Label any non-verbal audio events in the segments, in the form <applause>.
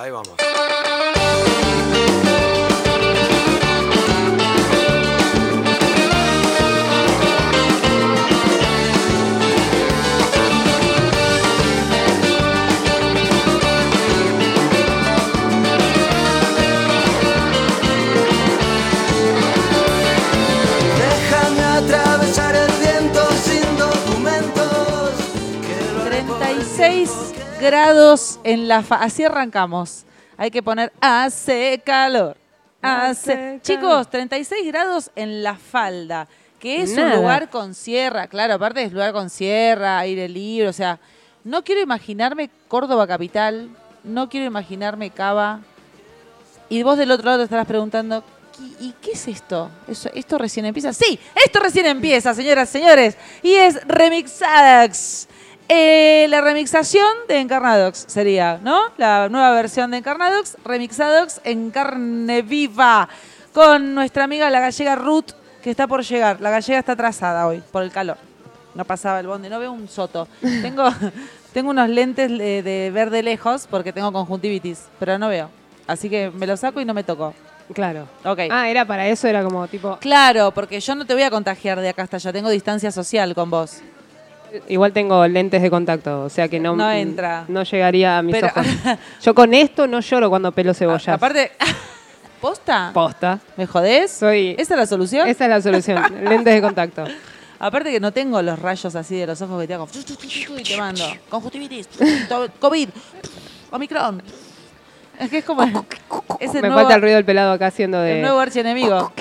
Ahí vamos. Déjame en la fa Así arrancamos. Hay que poner hace calor. Hace. Hace Chicos, 36 grados en la falda, que es un lugar con sierra. Claro, aparte es lugar con sierra, aire libre. O sea, no quiero imaginarme Córdoba capital. No quiero imaginarme Cava. Y vos del otro lado te estarás preguntando, ¿y, y qué es esto? ¿Eso- ¿Esto recién empieza? Sí, esto recién empieza, señoras y señores. Y es Remixadox. Eh, la remixación de Encarnadox sería, ¿no? La nueva versión de Encarnadox, Remixadox en carne viva, con nuestra amiga la gallega Ruth, que está por llegar. La gallega está atrasada hoy, por el calor. No pasaba el bonde, no veo un soto. <laughs> Tengo, tengo unos lentes de, de ver de lejos porque tengo conjuntivitis, pero no veo. Así que me lo saco y no me toco. Claro. Ok. Ah, era para eso, era como tipo. Claro, porque yo no te voy a contagiar de acá hasta allá, tengo distancia social con vos. Igual tengo lentes de contacto, o sea que no, No entra. No llegaría a mis Pero- ojos. Yo con esto no lloro cuando pelo cebollas. A- aparte, ¿posta? Posta. ¿Me jodés? Soy- ¿Esa es la solución? Esa es la solución. lentes de contacto. Aparte que no tengo los rayos así de los ojos que te hago y te mando. Conjuntivitis, COVID, Omicron. Es que es como. Es el Me nuevo, falta el ruido del pelado acá haciendo de. el nuevo archienemigo.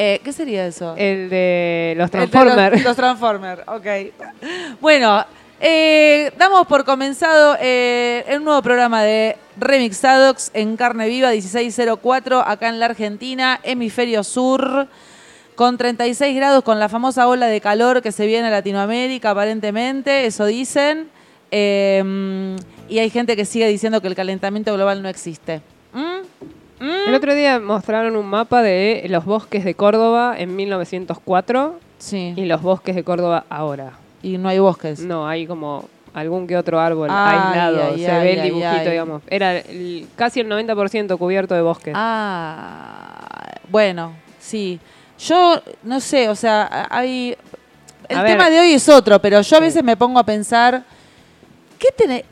Eh, ¿Qué sería eso? El de los Transformers. Los, los Transformers, ok. Bueno, eh, damos por comenzado eh, el nuevo programa de Remixadox en carne viva 1604 acá en la Argentina, hemisferio sur, con 36 grados, con la famosa ola de calor que se viene a Latinoamérica aparentemente, eso dicen. Eh, y hay gente que sigue diciendo que el calentamiento global no existe. El otro día mostraron un mapa de los bosques de Córdoba en 1904 Sí. y los bosques de Córdoba ahora. Y no hay bosques. No, hay como algún que otro árbol Ay, aislado. ay, Se ay, ve el dibujito, digamos. Era el- casi el 90% cubierto de bosques. Ah, bueno, sí. Yo no sé, o sea, hay. El A ver. tema de hoy es otro, pero yo a veces me pongo a pensar, ¿qué, tenés,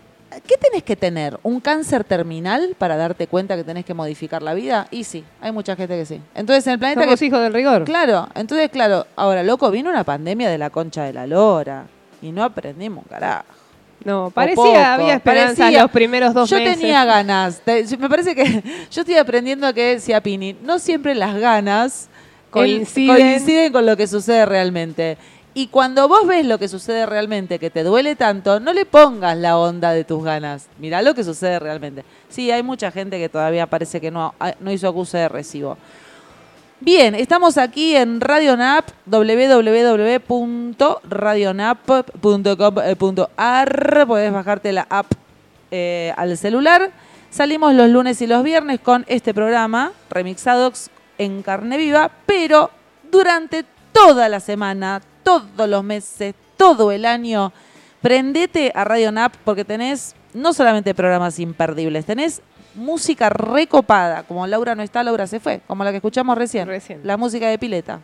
¿qué tenés que tener? ¿Un cáncer terminal para darte cuenta que tenés que modificar la vida? Y sí, hay mucha gente que sí. Entonces, en el planeta Somos que hijos del rigor. Claro, entonces, claro, ahora, loco, vino una pandemia de la concha de la lora y no aprendimos un carajo. No, parecía, había esperanza parecía. los primeros dos yo meses. tenía ganas. Yo- me parece que <laughs> yo estoy aprendiendo que decía Pini, no siempre las ganas coinciden con lo que sucede realmente. Y cuando vos ves lo que sucede realmente, que te duele tanto, no le pongas la onda de tus ganas. Mirá lo que sucede realmente. Sí, hay mucha gente que todavía parece que no, ah, no hizo acuse de recibo. Bien, estamos aquí en Radionap, www.radionap.com.ar. Podés bajarte la app eh, al celular. Salimos los lunes y los viernes con este programa, Remixadox en carne viva, pero durante toda la semana, todos los meses, todo el año, prendete a Radionap porque tenés no solamente programas imperdibles, tenés música recopada, como Laura no está, Laura se fue, como la que escuchamos recién, Recién. la música de Pileta.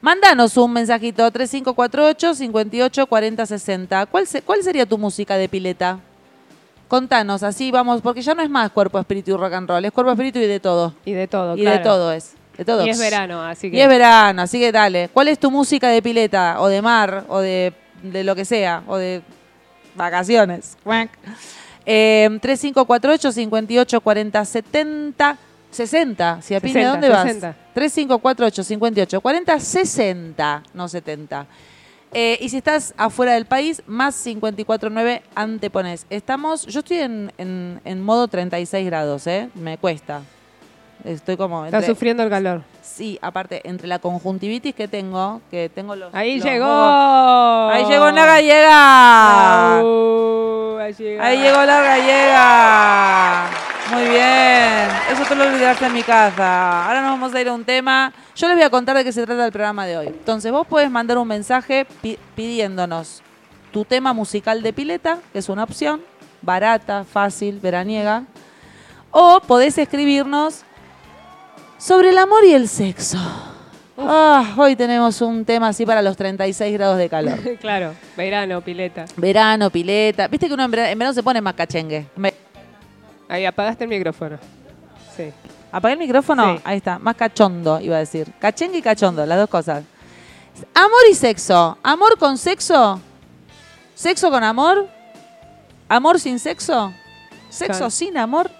Mándanos un mensajito 3548 58 40 60. ¿Cuál, se- ¿Cuál sería tu música de Pileta? Contanos, así vamos, porque ya no es más cuerpo, espíritu y rock and roll, es cuerpo, espíritu y de todo. Y de todo, y claro. de todo es. De todo. Y es verano, así que... Y es verano, así que dale. ¿Cuál es tu música de pileta? O de mar, o de, de lo que sea, o de vacaciones. Eh, 3548 58 40 70 60. Si a Pine, 60, ¿dónde vas? 60. 3548 58 40 60, no 70. Eh, y si estás afuera del país, más 549 antepones. Estamos, yo estoy en, en- en modo 36 grados, ¿eh? Me cuesta. Estoy como... Está entre- sufriendo el calor. Sí, aparte, entre la conjuntivitis que tengo, que tengo los... Ahí los llegó. mocos- Ahí llegó la gallega. Au, ahí llegó. Ahí llegó la gallega. Muy bien. Eso tú lo olvidaste en mi casa. Ahora nos vamos a ir a un tema. Yo les voy a contar de qué se trata el programa de hoy. Entonces, vos puedes mandar un mensaje pi- pidiéndonos tu tema musical de pileta, que es una opción. barata, fácil, veraniega. O podés escribirnos sobre el amor y el sexo. Ah, hoy tenemos un tema así para los 36 grados de calor. <laughs> claro, verano, pileta. Verano, pileta. Viste que uno en verano, en verano se pone más cachengue. Me- Ahí apagaste el micrófono. Sí. ¿Apagué el micrófono? Sí. Ahí está. Más cachondo, iba a decir. Cachengue y cachondo, las dos cosas. Amor y sexo. ¿Amor con sexo? ¿Sexo con amor? ¿Amor sin sexo? ¿Sexo sin amor?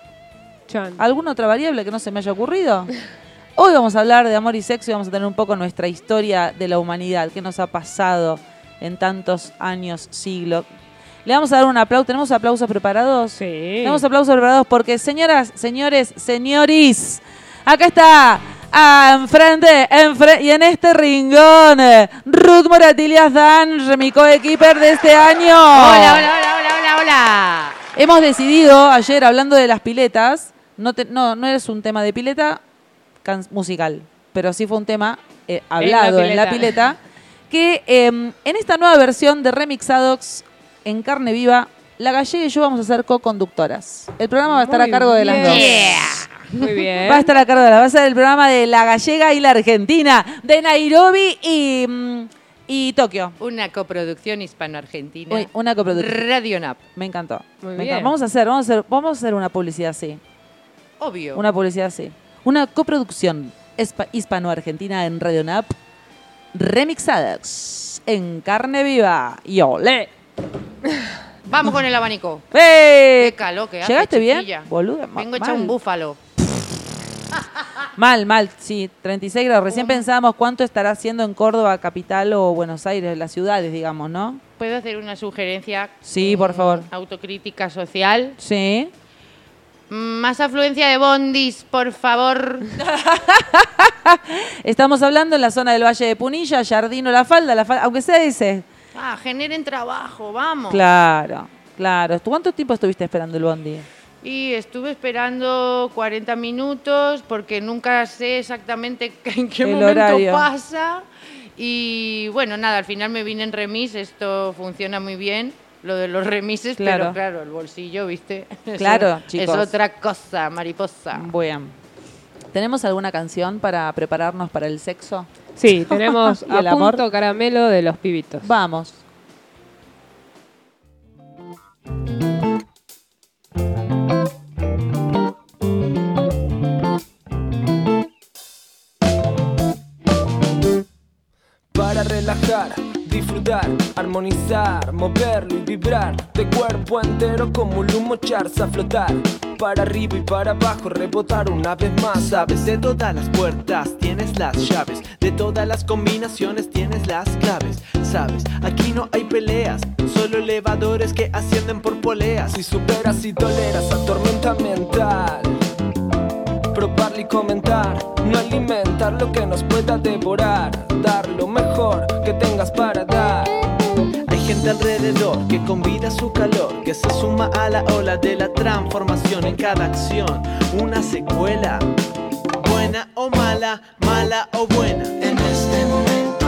Chan. ¿Alguna otra variable que no se me haya ocurrido? <laughs> Hoy vamos a hablar de amor y sexo y vamos a tener un poco nuestra historia de la humanidad, qué nos ha pasado en tantos años, siglos. Le vamos a dar un aplauso. ¿Tenemos aplausos preparados? Sí. Tenemos aplausos preparados porque, señoras, señores, señoris, acá está, ah, enfrente, enfre- y en este ringón, eh, Ruth Moratillas Dan, mi coequiper de este año. Hola, hola, hola, hola, hola, hola. Hemos decidido ayer, hablando de las piletas, no, te- no, no es un tema de pileta can- musical, pero sí fue un tema eh, hablado en la pileta, pileta. que eh, en esta nueva versión de Remixadox en carne viva, la gallega y yo vamos a ser co-conductoras. El programa va a estar a cargo de las dos. Yeah. Muy bien. Va a estar a cargo de la, va a ser el programa de la gallega y la argentina, de Nairobi y, mm, y Tokio. Una coproducción hispano-argentina. Una coproducción. Radio NAP. Me encantó. Muy Me bien. encantó. Vamos a hacer, vamos a hacer, vamos a hacer una publicidad así. Obvio. Una publicidad así. Una coproducción hispano-argentina en Radio NAP. Remixadas en carne viva. Y olé. <sighs> Vamos con el abanico. ¡Eh! Qué calor que hace, ¿Llegaste bien? Boluda, Vengo hecha mal. un búfalo. <laughs> Mal, mal, sí, 36 grados. Recién pensábamos cuánto estará haciendo en Córdoba, capital o Buenos Aires, las ciudades, digamos, ¿no? ¿Puedo hacer una sugerencia? Sí, por Mm, favor. Autocrítica social. Sí. Más afluencia de bondis, por favor. <laughs> Estamos hablando en la zona del Valle de Punilla, Jardino, La Falda, la Falda aunque sea ese. Ah, generen trabajo, vamos. Claro, claro. ¿Tú ¿Cuánto tiempo estuviste esperando el bondi? Y estuve esperando 40 minutos porque nunca sé exactamente <laughs> en qué El momento horario. pasa. Y bueno, nada, al final me vine en remis, esto funciona muy bien, lo de los remises, Claro. pero claro, el bolsillo, ¿viste? <laughs> Claro, Es chicos. otra cosa, mariposa. Bueno. ¿Tenemos alguna canción para prepararnos para el sexo? Sí, tenemos <laughs> ¿Y a el amor? punto caramelo de los pibitos. Vamos. Para relajar, disfrutar, armonizar, moverlo y vibrar de cuerpo entero como un humo echarse a flotar. Para arriba y para abajo, rebotar una vez más. Sabes de todas las puertas, tienes las llaves. De todas las combinaciones, tienes las claves. Sabes, aquí no hay peleas, solo elevadores que ascienden por poleas. Si superas y toleras la tormenta mental. Probarlo y comentar, no alimentar lo que nos pueda devorar. Dar lo mejor que tengas para dar. Hay gente alrededor que convida su calor, que se suma a la ola de la transformación en cada acción. Una secuela, buena o mala, mala o buena. En este momento,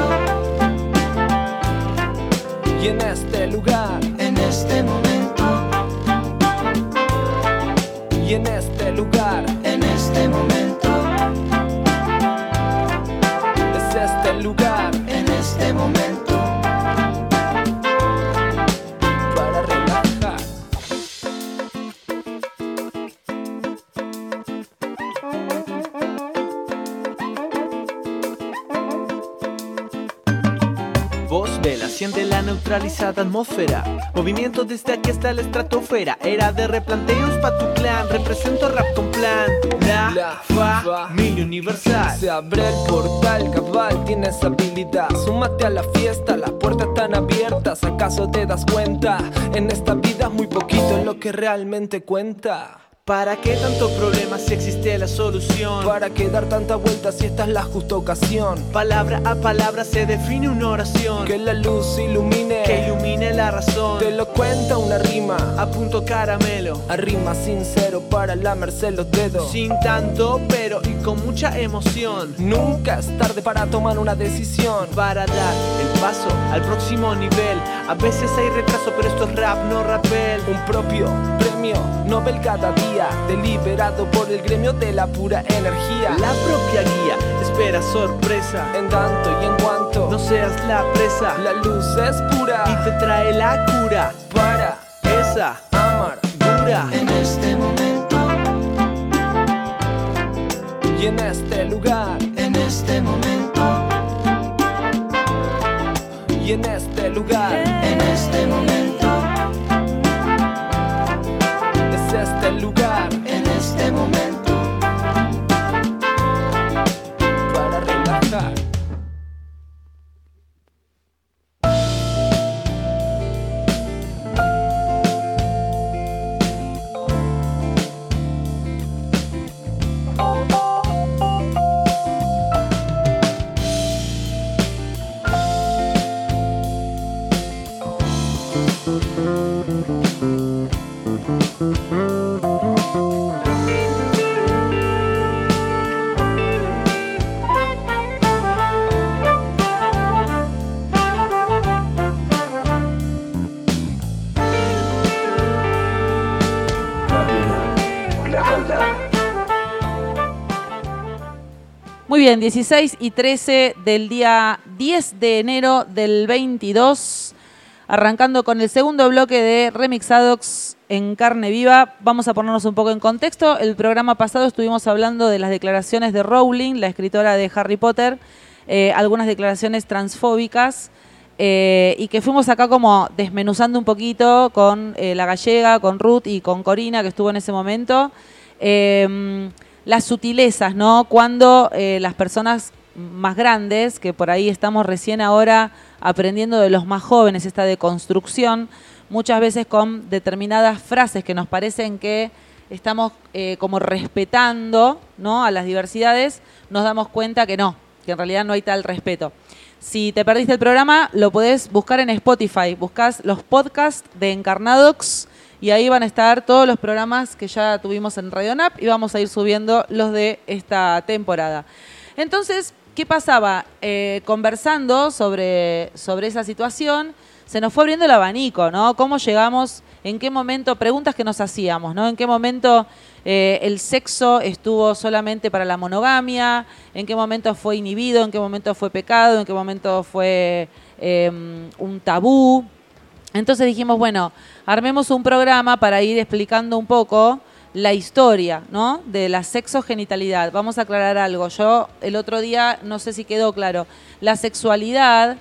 Y en este lugar, en este momento, y en este lugar, siente la neutralizada atmósfera. Movimiento desde aquí hasta la estratosfera. Era de replanteos pa' tu clan. Represento rap con plan. La, La familia universal. Se abre el portal, cabal, tienes habilidad. Súmate a la fiesta, las puertas están abiertas. ¿Acaso te das cuenta? En esta vida es muy poquito lo que realmente cuenta. ¿Para qué tantos problemas si existe la solución? ¿Para qué dar tanta vuelta si esta es la justa ocasión? Palabra a palabra se define una oración Que la luz ilumine, que ilumine la razón. te lo cuenta una rima. A punto caramelo, A rima sincero para lamerse los dedos. sin tanto pero y con mucha emoción. Nunca es tarde para tomar una decisión. Para dar el paso al próximo nivel. A veces hay retraso, pero esto es rap, no rapel. Un propio premio Nobel cada día, deliberado por el gremio de la pura energía. La propia guía espera sorpresa. En tanto y en cuanto No seas la presa la luz es pura y te trae la cura. para Esa amar. dura. En este momento, Y en este lugar, en este momento, y en este lugar, en este momento, bien, 16 y 13 del día 10 de enero del 22. Arrancando con el segundo bloque de Remixadox en carne viva. Vamos a ponernos un poco en contexto. El programa pasado estuvimos hablando de las declaraciones de Rowling, la escritora de Harry Potter, eh, algunas declaraciones transfóbicas. eh, y que fuimos acá como desmenuzando un poquito con eh, la gallega, con Ruth y con Corina, que estuvo en ese momento. Eh, las sutilezas, ¿no? Cuando eh, las personas más grandes, que por ahí estamos recién ahora aprendiendo de los más jóvenes esta deconstrucción, muchas veces con determinadas frases que nos parecen que estamos eh, como respetando ¿no? a las diversidades, nos damos cuenta que no, que en realidad no hay tal respeto. Si te perdiste el programa, lo podés buscar en Spotify. Buscás los podcasts de Encarnadox y ahí van a estar todos los programas que ya tuvimos en Radio NAP y vamos a ir subiendo los de esta temporada. Entonces, ¿qué pasaba? Eh, conversando sobre, sobre esa situación, se nos fue abriendo el abanico, ¿no? ¿Cómo llegamos? ¿En qué momento? Preguntas que nos hacíamos, ¿no? ¿En qué momento eh, el sexo estuvo solamente para la monogamia? ¿En qué momento fue inhibido? ¿En qué momento fue pecado? ¿En qué momento fue eh, un tabú? Entonces dijimos, bueno, armemos un programa para ir explicando un poco la historia, ¿no? De la sexogenitalidad. Vamos a aclarar algo. Yo el otro día no sé si quedó claro. La sexualidad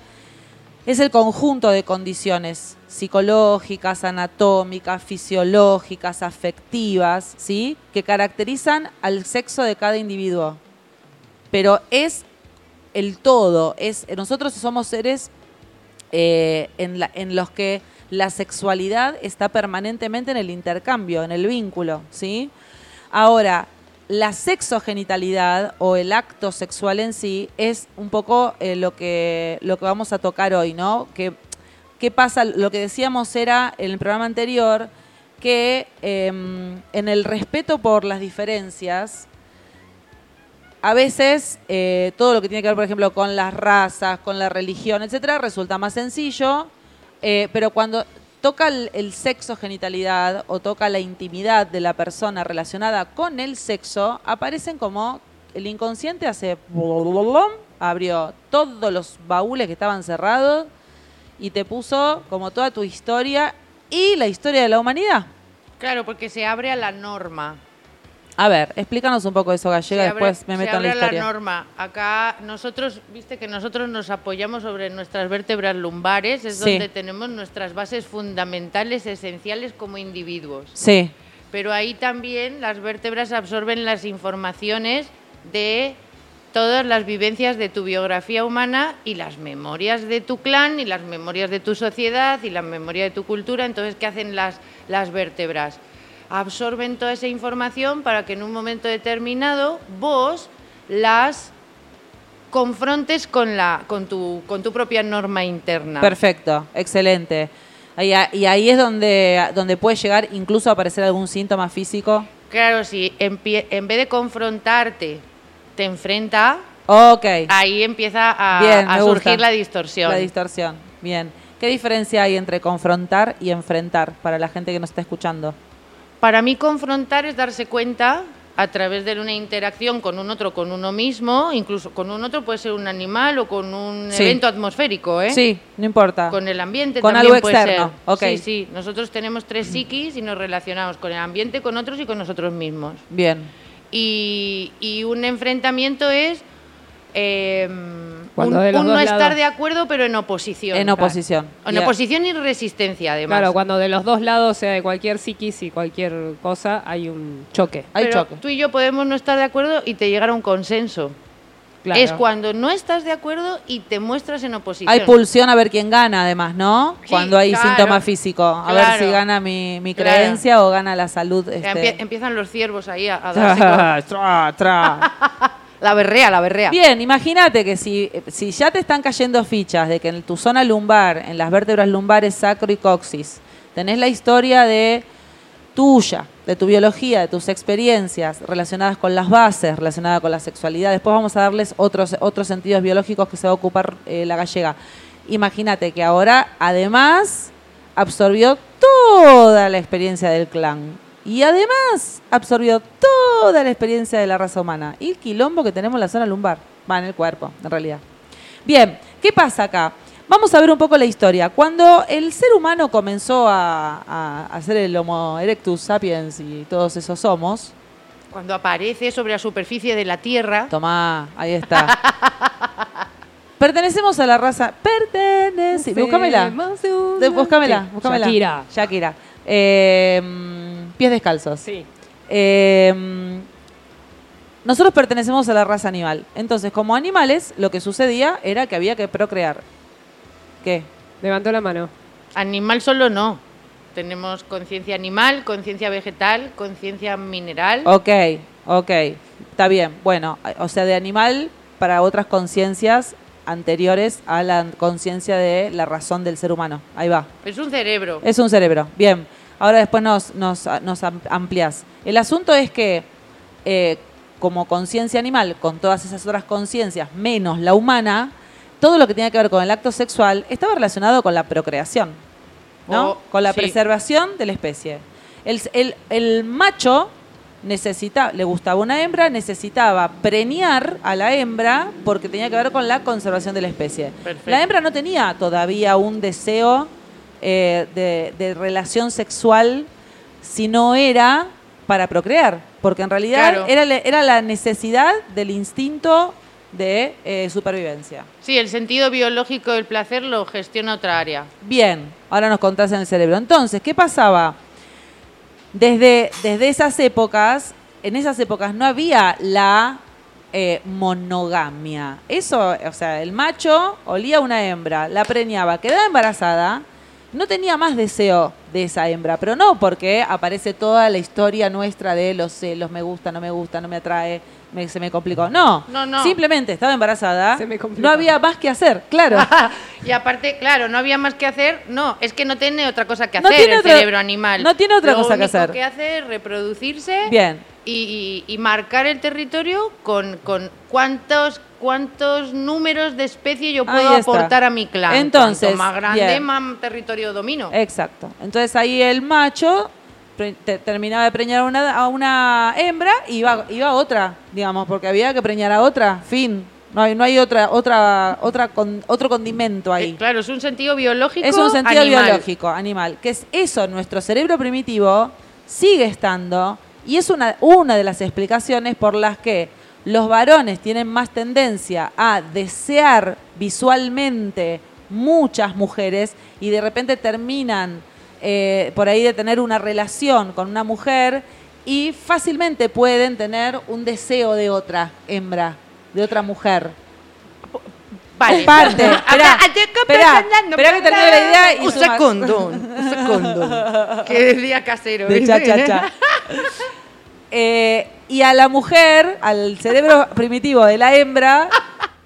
es el conjunto de condiciones psicológicas, anatómicas, fisiológicas, afectivas, ¿sí? Que caracterizan al sexo de cada individuo. Pero es el todo. Es, nosotros somos seres eh, en, los que la sexualidad está permanentemente en el intercambio, en el vínculo, ¿sí? Ahora, la sexogenitalidad o el acto sexual en sí es un poco eh, lo, que, lo que vamos a tocar hoy, ¿no? Que, ¿Qué pasa? Lo que decíamos era en el programa anterior que em, en el respeto por las diferencias, a veces eh, todo lo que tiene que ver, por ejemplo, con las razas, con la religión, etcétera, resulta más sencillo, eh, pero cuando toca el, el sexo genitalidad o toca la intimidad de la persona relacionada con el sexo, aparecen como el inconsciente hace abrió todos los baúles que estaban cerrados y te puso como toda tu historia y la historia de la humanidad. Claro, porque se abre a la norma. A ver, explícanos un poco eso, Gallega, Se abre- después me se meto en la historia. norma. Acá nosotros, viste que nosotros nos apoyamos sobre nuestras vértebras lumbares, es Sí. donde tenemos nuestras bases fundamentales, esenciales como individuos. Sí, Pero ahí también las vértebras absorben las informaciones de todas las vivencias de tu biografía humana y las memorias de tu clan y las memorias de tu sociedad y la memoria de tu cultura. Entonces, ¿qué hacen las, las vértebras? Absorben toda esa información para que en un momento determinado vos las confrontes con, la, con, tu, con tu propia norma interna. Perfecto, excelente. Y ahí es donde, donde puede llegar incluso a aparecer algún síntoma físico. Claro, si empie- en vez de confrontarte te enfrenta, Ok. ahí empieza a, Bien, a me surgir gusta. la distorsión. La distorsión. Bien. ¿Qué diferencia hay entre confrontar y enfrentar para la gente que nos está escuchando? Para mí confrontar es darse cuenta a través de una interacción con un otro, con uno mismo, incluso con un otro puede ser un animal o con un Sí. evento atmosférico, ¿eh? Sí, no importa. Con el ambiente Con también algo puede externo, ser. Sí, sí. Nosotros tenemos tres psiquis y nos relacionamos con el ambiente, con otros y con nosotros mismos. Bien. Y, y un enfrentamiento es eh, Cuando un, de los un dos no estar de acuerdo, pero en oposición. En oposición. En oposición y resistencia, además. Claro, cuando de los dos lados, sea de cualquier psiquis y cualquier cosa, hay un choque. Hay Pero choque. Tú y yo podemos no estar de acuerdo y te llegar a un consenso. Claro. Es cuando no estás de acuerdo y te muestras en oposición. Hay pulsión a ver quién gana, además, ¿no? Sí, Cuando hay claro. síntoma físico. A ver si gana mi, mi Claro. creencia o gana la salud. Este. empie- empiezan los ciervos ahí a, a <laughs> darse con- Tra, tra. <laughs> La berrea, la berrea. Bien, imagínate que si, si ya te están cayendo fichas de que en tu zona lumbar, en las vértebras lumbares, sacro y coxis, tenés la historia de tuya, de tu biología, de tus experiencias relacionadas con las bases, relacionadas con la sexualidad. Después vamos a darles otros, otros sentidos biológicos que se va a ocupar eh, la gallega. Imagínate que ahora, además, absorbió toda la experiencia del clan. Y además absorbió toda la experiencia de la raza humana. Y el quilombo que tenemos en la zona lumbar. Va en el cuerpo, en realidad. Bien, ¿qué pasa acá? Vamos a ver un poco la historia. Cuando el ser humano comenzó a, a hacer el Homo erectus sapiens y todos esos homos, Cuando aparece sobre la superficie de la Tierra, tomá, ahí está. <laughs> Pertenecemos a la raza. Pertenece. Búscamela. Búscamela, búscamela. Shakira. Shakira. Eh, pies descalzos. Sí. Eh, mm, nosotros pertenecemos a la raza animal. Entonces, como animales, lo que sucedía era que había que procrear. ¿Qué? Levantó la mano. animal solo no. Tenemos conciencia animal, conciencia vegetal, conciencia mineral. Ok, ok. Está bien. Bueno, o sea, de animal para otras conciencias anteriores a la conciencia de la razón del ser humano. Ahí va. Es un cerebro. Es un cerebro. Bien. Ahora después nos, nos, nos am- ampliás. El asunto es que eh, como conciencia animal, con todas esas otras conciencias, menos la humana, todo lo que tiene que ver con el acto sexual estaba relacionado con la procreación, ¿no? Oh, con la sí. preservación de la especie. El, el- el macho necesita, le gustaba una hembra, necesitaba preñar a la hembra porque tenía que ver con la conservación de la especie. Perfecto. La hembra no tenía todavía un deseo eh, de, de relación sexual si no era para procrear, porque en realidad Claro. era, era la necesidad del instinto de eh, supervivencia. Sí, el sentido biológico del placer lo gestiona otra área. Bien, ahora nos contás en el cerebro. Entonces, ¿qué pasaba? Desde, desde esas épocas, en esas épocas no había la eh, monogamia. Eso, o sea, el macho olía a una hembra, la preñaba, quedaba embarazada, no tenía más deseo de esa hembra, pero no porque aparece toda la historia nuestra de los celos, me gusta, no me gusta, no me atrae, me- se me complicó. No, No, no. simplemente estaba embarazada, Se me complicó. no había más que hacer, claro. <laughs> y aparte, claro, no había más que hacer. No, es que no tiene otra cosa que No hacer tiene el cerebro animal. no tiene otra Lo cosa que hacer. que hace es reproducirse Bien. y, y- y marcar el territorio con, con cuántos cuántos números de especie yo puedo aportar a mi clan. Entonces, Cuanto más grande, más territorio domino. Exacto. Entonces ahí el macho terminaba de preñar a una, a una hembra y iba, iba a otra, digamos, porque había que preñar a otra. Fin. No hay, no hay otra, otra, otra con- otro condimento ahí. Eh, claro, es un sentido biológico. Es un sentido animal. biológico, animal. Que es eso, nuestro cerebro primitivo sigue estando y es una, una de las explicaciones por las que los varones tienen más tendencia a desear visualmente muchas mujeres y de repente terminan eh, por ahí de tener una relación con una mujer y fácilmente pueden tener un deseo de otra hembra, de otra mujer. Vale. Es parte. Espera, espera, espera que termine la idea y Un sumas. segundo. un segundo. cóndom. <laughs> que decía casero. de ¿viste? cha-cha-cha. <laughs> Eh, y a la mujer, al cerebro primitivo de la hembra,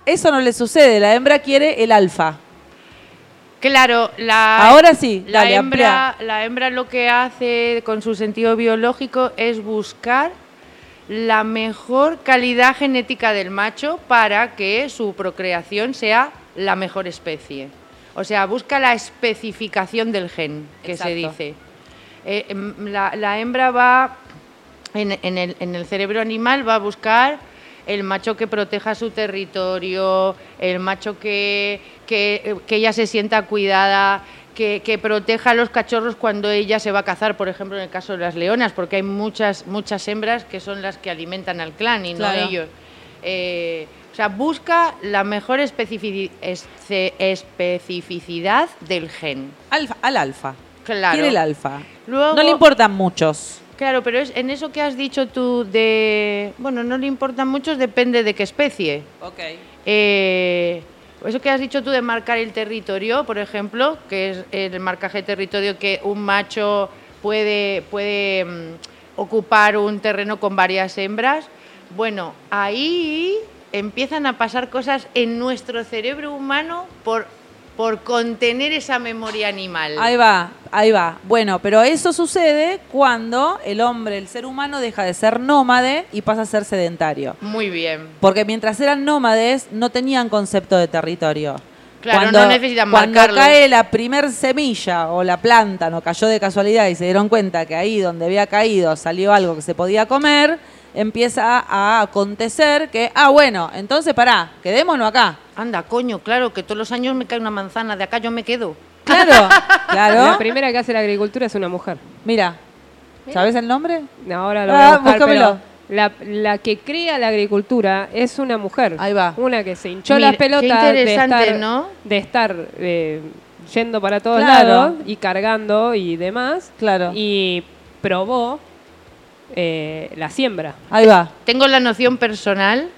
eso no le sucede. La hembra quiere el alfa. Claro, la, Ahora sí, la dale, hembra, la hembra lo que hace con su sentido biológico es buscar la mejor calidad genética del macho para que su procreación sea la mejor especie. O sea, busca la especificación del gen, que se dice. Eh, em, la, la hembra va, en, en el, en el cerebro animal, va a buscar el macho que proteja su territorio, el macho que, que, que ella se sienta cuidada, que, que proteja a los cachorros cuando ella se va a cazar, por ejemplo, en el caso de las leonas, porque hay muchas, muchas hembras que son las que alimentan al clan y Claro. no ellos. Eh, o sea, busca la mejor especificidad del gen. Alfa, al alfa. Claro. Quiere el alfa. Luego- no le importan muchos. Claro, pero es, en eso que has dicho tú de... Bueno, no le importan muchos, depende de qué especie. Ok. Eh, eso que has dicho tú de marcar el territorio, por ejemplo, que es el marcaje de territorio que un macho puede, puede mm, ocupar un terreno con varias hembras, bueno, ahí empiezan a pasar cosas en nuestro cerebro humano por, por contener esa memoria animal. Ahí va, ahí va. Bueno, pero eso sucede cuando el hombre, el ser humano, deja de ser nómade y pasa a ser sedentario. Muy bien. Porque mientras eran nómades no tenían concepto de territorio. Claro, no necesitan cuando marcarlo. cae la primer semilla o la planta, no cayó de casualidad y se dieron cuenta que ahí donde había caído salió algo que se podía comer, empieza a acontecer que, ah, bueno, entonces pará, quedémonos acá. Anda, coño, claro, que todos los años me cae una manzana, de acá yo me quedo. Claro, <laughs> La claro. primera que hace la agricultura es una mujer. Mira, ¿sabes el nombre? Ahora lo Ah, voy a buscar, pero la, la que crea la agricultura es una mujer. Ahí va. Una que se hinchó Mira, las pelotas qué de estar, ¿no? de estar eh, yendo para todos Claro. lados y cargando y demás. Claro. Y probó eh, la siembra. Ahí va. Tengo la noción personal,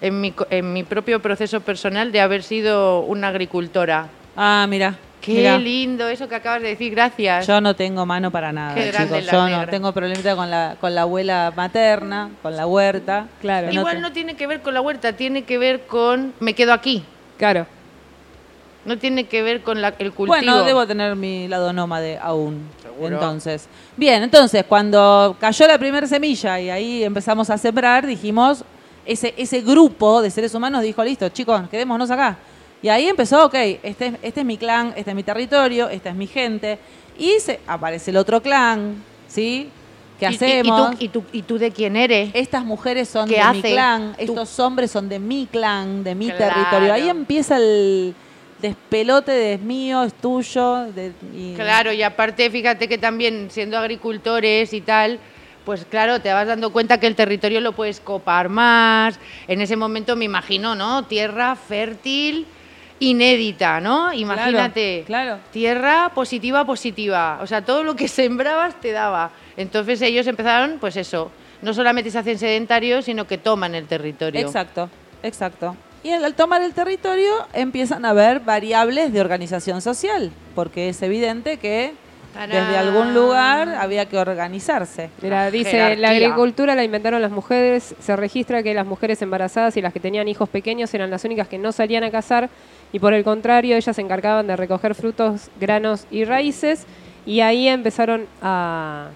en mi, en mi propio proceso personal, de haber sido una agricultora. Ah, mira. Qué mira. lindo eso que acabas de decir, gracias. Yo no tengo mano para nada, Qué grande chicos. la Yo no tengo problemita con la, con la abuela materna, con la huerta. Claro. No Igual te- no tiene que ver con la huerta, tiene que ver con me quedo aquí. Claro. No tiene que ver con la- el cultivo. Bueno, debo tener mi lado nómade aún. Entonces, bien, entonces cuando cayó la primera semilla y ahí empezamos a sembrar, dijimos, ese, ese grupo de seres humanos dijo, listo, chicos, quedémonos acá. Y ahí empezó, ok, este, es- este es mi clan, este es mi territorio, esta es mi gente. Y se, aparece el otro clan, ¿sí? ¿Qué ¿Y- y- hacemos? ¿Y, tú, y, tú, ¿Y tú de quién eres? Estas mujeres son ¿Qué de mi clan, Tú- estos hombres son de mi clan, de mi Claro. territorio. Ahí empieza el despelote de es mío, es tuyo. de- y- Claro, y aparte, fíjate que también siendo agricultores y tal, pues claro, te vas dando cuenta que el territorio lo puedes copar más. En ese momento me imagino, ¿no? Tierra fértil, inédita, ¿no? Imagínate. claro. Tierra positiva, positiva. O sea, todo lo que <laughs> sembrabas te daba. Entonces ellos empezaron, pues eso, no solamente se hacen sedentarios, sino que toman el territorio. Exacto, exacto. Y al, al tomar el territorio empiezan a haber variables de organización social, porque es evidente que desde algún lugar había que organizarse. Mira, dice, jerarquía. la agricultura la inventaron las mujeres, se registra que las mujeres embarazadas y las que tenían hijos pequeños eran las únicas que no salían a cazar y por el contrario ellas se encargaban de recoger frutos, granos y raíces y ahí empezaron a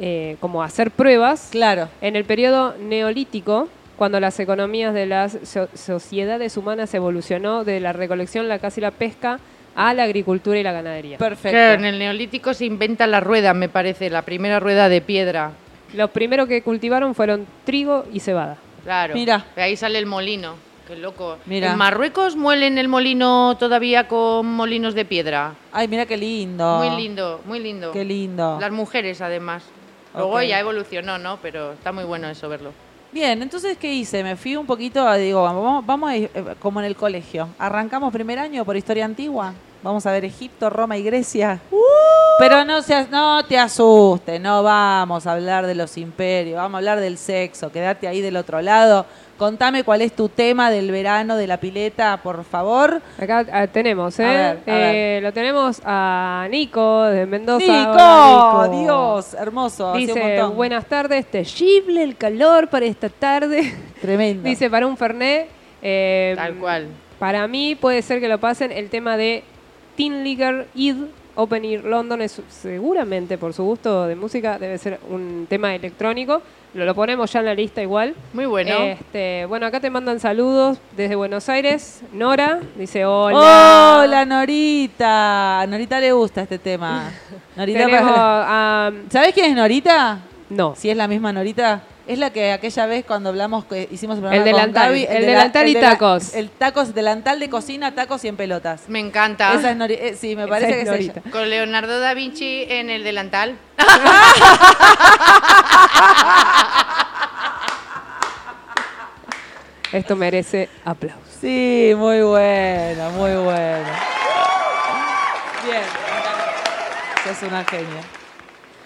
eh, como a hacer pruebas Claro. en el periodo neolítico cuando las economías de las so- sociedades humanas evolucionó de la recolección, la caza y la pesca a la agricultura y la ganadería. Perfecto. Claro, en el neolítico se inventa la rueda, me parece, la primera rueda de piedra. Los primeros que cultivaron fueron trigo y cebada. Claro. Mira. De ahí sale el molino. Qué loco. Mira. ¿En Marruecos muelen el molino todavía con molinos de piedra? Ay, mira qué lindo. Muy lindo, muy lindo. Qué lindo. Las mujeres, además. Luego Ok. ya evolucionó, ¿no? Pero está muy bueno eso verlo. Bien, entonces, ¿qué hice? Me fui un poquito, a- digo, vamos, vamos a ir, eh, como en el colegio. Arrancamos primer año por historia antigua. Vamos a ver Egipto, Roma y Grecia. Pero no, seas, no te asustes, no vamos a hablar de los imperios, vamos a hablar del sexo. Quédate ahí del otro lado. Contame cuál es tu tema del verano de la pileta, por favor. Acá ah, tenemos, ¿eh? A ver, a ver. Eh, Lo tenemos a Nico de Mendoza. Nico, Hola, Nico. Dios, hermoso. un Dice, montón. buenas tardes, terrible el calor para esta tarde. Tremendo. <laughs> Dice, para un Fernet. eh, Tal cual. Para mí puede ser que lo pasen el tema de Teen Liger Id Open Ear London es seguramente por su gusto de música debe ser un tema electrónico. Lo, lo ponemos ya en la lista igual. Muy bueno. Este, bueno, acá te mandan saludos desde Buenos Aires. Nora dice hola. Hola, Norita. A Norita le gusta este tema. <laughs> Norita Tenemos para- a- ¿Sabés quién es Norita? no. Si es la misma Norita. Es la que aquella vez cuando hablamos, que hicimos el programa El con delantal, Gaby, el de la- delantal y de la- tacos. el tacos, delantal de cocina, tacos y en pelotas. Me encanta. Esa es Norita. sí, me Esa parece es que es Norita. ella. Con Leonardo da Vinci en el delantal. <laughs> Esto merece aplausos. Sí, muy bueno, muy bueno. Bien. Sos una genia.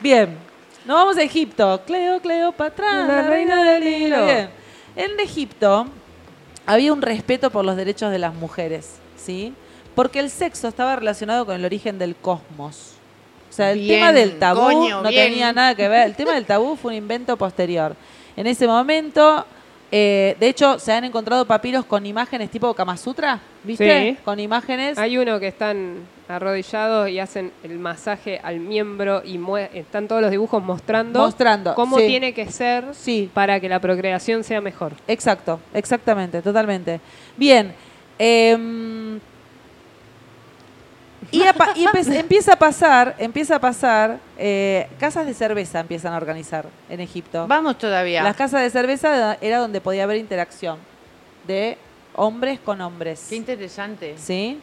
Bien. Nos vamos a Egipto. Cleo, Cleopatra, La la reina del Nilo. Nilo. Bien. En Egipto había un respeto por los derechos de las mujeres, ¿sí? Porque el sexo estaba relacionado con el origen del cosmos. O sea, el Bien, tema del tabú coño, no bien. tenía nada que ver. El tema del tabú fue un invento posterior. En ese momento, eh, de hecho, se han encontrado papiros con imágenes tipo Kama Sutra, ¿viste? Sí. Con imágenes. Hay uno que están arrodillados y hacen el masaje al miembro y están todos los dibujos mostrando, Mostrando, cómo sí. tiene que ser Sí. para que la procreación sea mejor. Exacto, exactamente, totalmente. Bien. em, y, <laughs> empieza a pasar, empieza a pasar, eh, casas de cerveza empiezan a organizar en Egipto. Vamos todavía. Las casas de cerveza era donde podía haber interacción de hombres con hombres. Qué interesante. ¿Sí?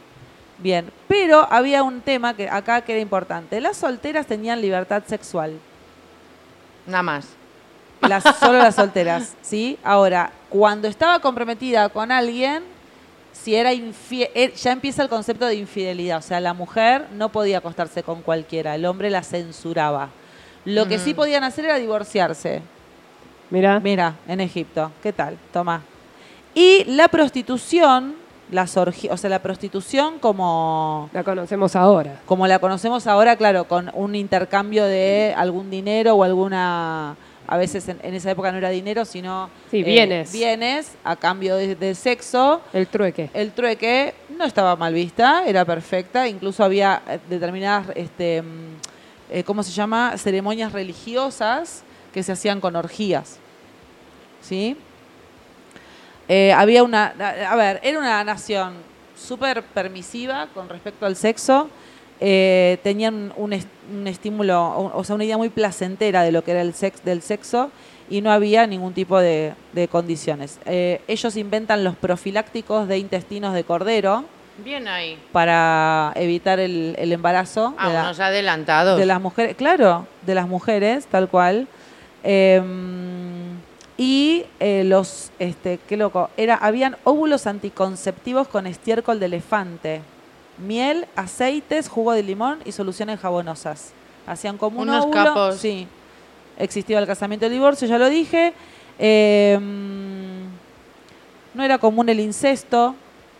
Bien, pero había un tema que acá que era importante. Las solteras tenían libertad sexual. Nada más. Las, solo las solteras, <laughs> ¿sí? Ahora, cuando estaba comprometida con alguien, si era infie- eh, ya empieza el concepto de infidelidad. O sea, la mujer no podía acostarse con cualquiera, el hombre la censuraba. Lo que sí podían hacer era divorciarse. Mira, Mira, en Egipto, ¿qué tal? Toma. Y la prostitución, las o sea, la prostitución como la conocemos ahora. como la conocemos ahora, claro, con un intercambio de algún dinero o alguna, a veces en, en esa época no era dinero, sino Sí, eh, bienes. bienes a cambio de, de sexo. El trueque. El trueque no estaba mal vista, era perfecta, incluso había eh, determinadas, este, mm, eh, ¿cómo se llama? Ceremonias religiosas que se hacían con orgías, ¿sí? Eh, había una, a ver, era una nación súper permisiva con respecto al sexo, eh, tenían un, est- un estímulo, o o sea, una idea muy placentera de lo que era el sex, del sexo y no había ningún tipo de, de condiciones. Eh, ellos inventan los profilácticos de intestinos de cordero Bien ahí. para evitar el, el embarazo Ah, de, la- unos adelantados. de las mujeres, claro, de las mujeres, tal cual. Eh, y eh, los, este, qué loco, era, habían óvulos anticonceptivos con estiércol de elefante, miel, aceites, jugo de limón y soluciones jabonosas. Hacían como un Unos óvulo. capos. Sí. Existía el casamiento y el divorcio, ya lo dije. Eh, no era común el incesto,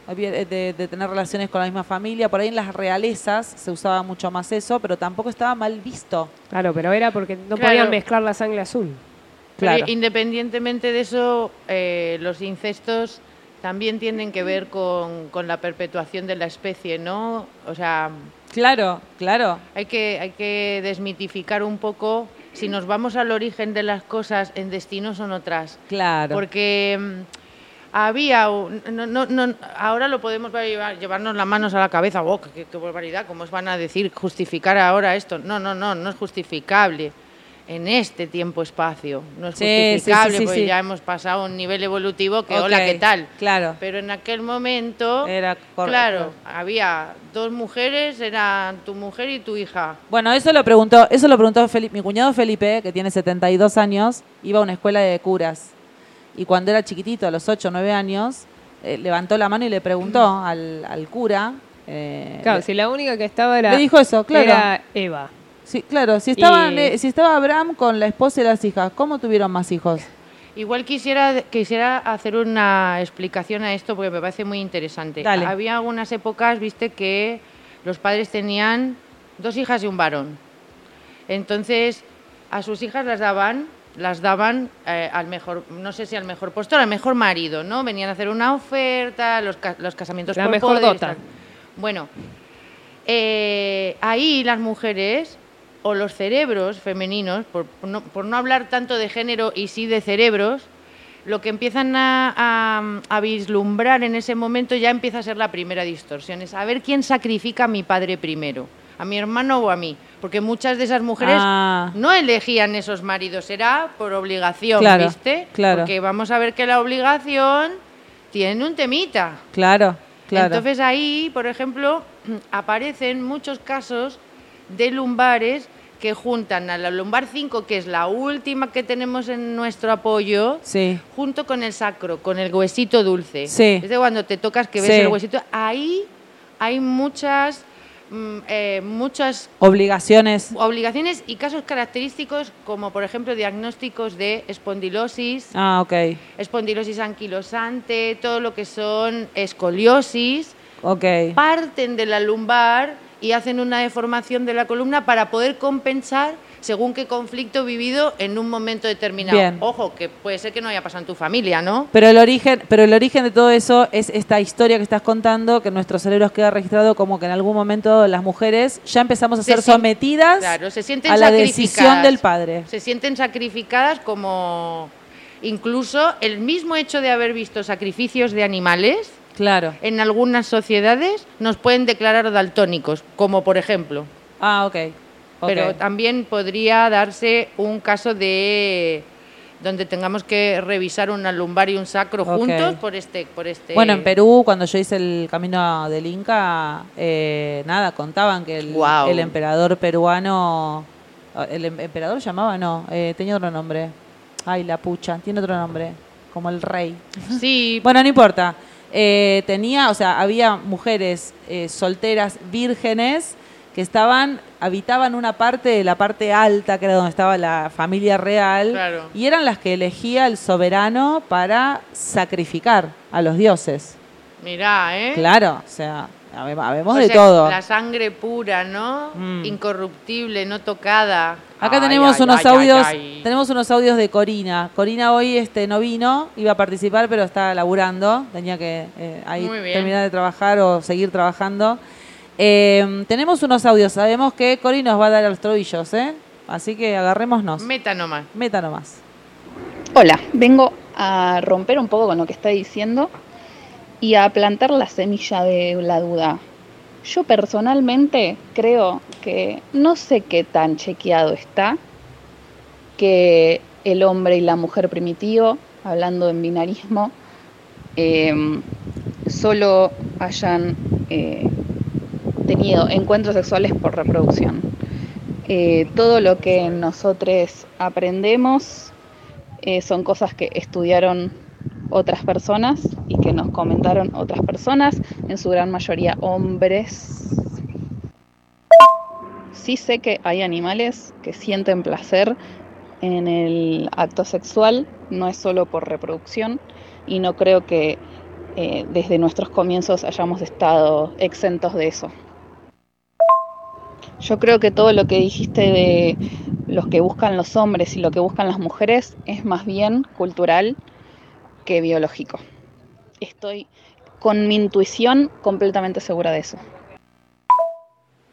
de, de tener relaciones con la misma familia. Por ahí en las realezas se usaba mucho más eso, pero tampoco estaba mal visto. Claro, pero era porque no Claro. podían mezclar la sangre azul. Pero independientemente de eso, eh, los incestos también tienen que ver con, con la perpetuación de la especie, ¿no? O sea, Claro, claro. hay que, hay que desmitificar un poco. Si nos vamos al origen de las cosas, en destino son otras. Claro. Porque mm, había, no, no, no, ahora lo podemos llevar- llevarnos las manos a la cabeza, oh, qué, qué barbaridad, ¿cómo os van a decir justificar ahora esto? No, no, no, no es justificable en este tiempo-espacio, no es Sí, sí, sí, justificable sí, porque sí. ya hemos pasado a un nivel evolutivo que, hola, ¿qué tal? Claro. Pero en aquel momento, Era correcto. claro, había dos mujeres, eran tu mujer y tu hija. Bueno, eso lo preguntó, eso lo preguntó Feli- mi cuñado Felipe, que tiene 72 años, iba a una escuela de curas. Y cuando era chiquitito, a los 8 o 9 años, eh, levantó la mano y le preguntó al, al cura eh, Claro, le- si la única que estaba era, le dijo eso, claro. era Eva. Sí, claro, si, estaban, Y- eh, si estaba Abraham con la esposa y las hijas, ¿cómo tuvieron más hijos? Igual quisiera, quisiera hacer una explicación a esto porque me parece muy interesante. Dale. Había algunas épocas, viste, que los padres tenían dos hijas y un varón. Entonces, a sus hijas las daban, las daban eh, al mejor, no sé si al mejor postor, al mejor marido, ¿no? Venían a hacer una oferta, los, los casamientos La por mejor poder, dota. Bueno, eh, ahí las mujeres o los cerebros femeninos, por, no, por no hablar tanto de género y sí de cerebros, lo que empiezan a, a- a vislumbrar en ese momento ya empieza a ser la primera distorsión. Es a ver quién sacrifica a mi padre primero, a mi hermano o a mí. Porque muchas de esas mujeres Ah. no elegían esos maridos, era por obligación, Claro, ¿viste? claro. Porque vamos a ver que la obligación tiene un temita. Claro, claro. Entonces ahí, por ejemplo, <clears throat> aparecen muchos casos de lumbares que juntan a la lumbar 5, que es la última que tenemos en nuestro apoyo, sí, junto con el sacro, con el huesito dulce. Sí. Es de cuando te tocas que ves Sí. el huesito. Ahí hay muchas, mm, eh, muchas obligaciones. obligaciones y casos característicos, como por ejemplo diagnósticos de espondilosis, Ah, ok, espondilosis anquilosante, todo lo que son escoliosis, ok. parten de la lumbar y hacen una deformación de la columna para poder compensar según qué conflicto vivido en un momento determinado. Bien. Ojo, que puede ser que no haya pasado en tu familia, ¿no? Pero el origen, pero el origen de todo eso es esta historia que estás contando, que en nuestros cerebros queda registrado como que en algún momento las mujeres ya empezamos a Se ser sometidas Claro, se sienten a la decisión del padre. Se sienten sacrificadas como incluso el mismo hecho de haber visto sacrificios de animales Claro. en algunas sociedades nos pueden declarar daltónicos, como por ejemplo. Ah, ok. ok. Pero también podría darse un caso de donde tengamos que revisar una lumbar y un sacro juntos por este por este Bueno, en Perú, cuando yo hice el camino del Inca, eh, nada, contaban que el emperador peruano, el em- emperador llamaba, no, eh, tenía otro nombre. Ay, la pucha, tiene otro nombre, como el rey. Sí, Bueno, no importa. Eh, tenía, o sea, había mujeres eh, solteras, vírgenes, que estaban, habitaban una parte de la parte alta, que era donde estaba la familia real, Claro. y eran las que elegía el soberano para sacrificar a los dioses. mirá, ¿eh? Claro, o sea, habemos O de sea, todo. La sangre pura, ¿no? Mm. Incorruptible, no tocada. Acá Ay, tenemos ay, unos ay, audios, ay, ay. tenemos unos audios de Corina. Corina hoy este no vino, iba a participar, pero está laburando, tenía que eh, ahí terminar de trabajar o seguir trabajando. Eh, tenemos unos audios, sabemos que Cori nos va a dar a los tobillos, ¿eh? Así que agarrémonos. Meta nomás. Meta nomás. Hola, vengo a romper un poco con lo que está diciendo y a plantar la semilla de la duda. Yo personalmente creo que no sé qué tan chequeado está que el hombre y la mujer primitivo, hablando en binarismo, eh, solo hayan eh, tenido encuentros sexuales por reproducción. Eh, todo lo que nosotros aprendemos eh, son cosas que estudiaron otras personas y que nos comentaron otras personas, en su gran mayoría hombres. Sí sé que hay animales que sienten placer en el acto sexual, no es solo por reproducción, y no creo que eh, desde nuestros comienzos hayamos estado exentos de eso. Yo creo que todo lo que dijiste de los que buscan los hombres y lo que buscan las mujeres es más bien cultural que biológico. Estoy con mi intuición completamente segura de eso.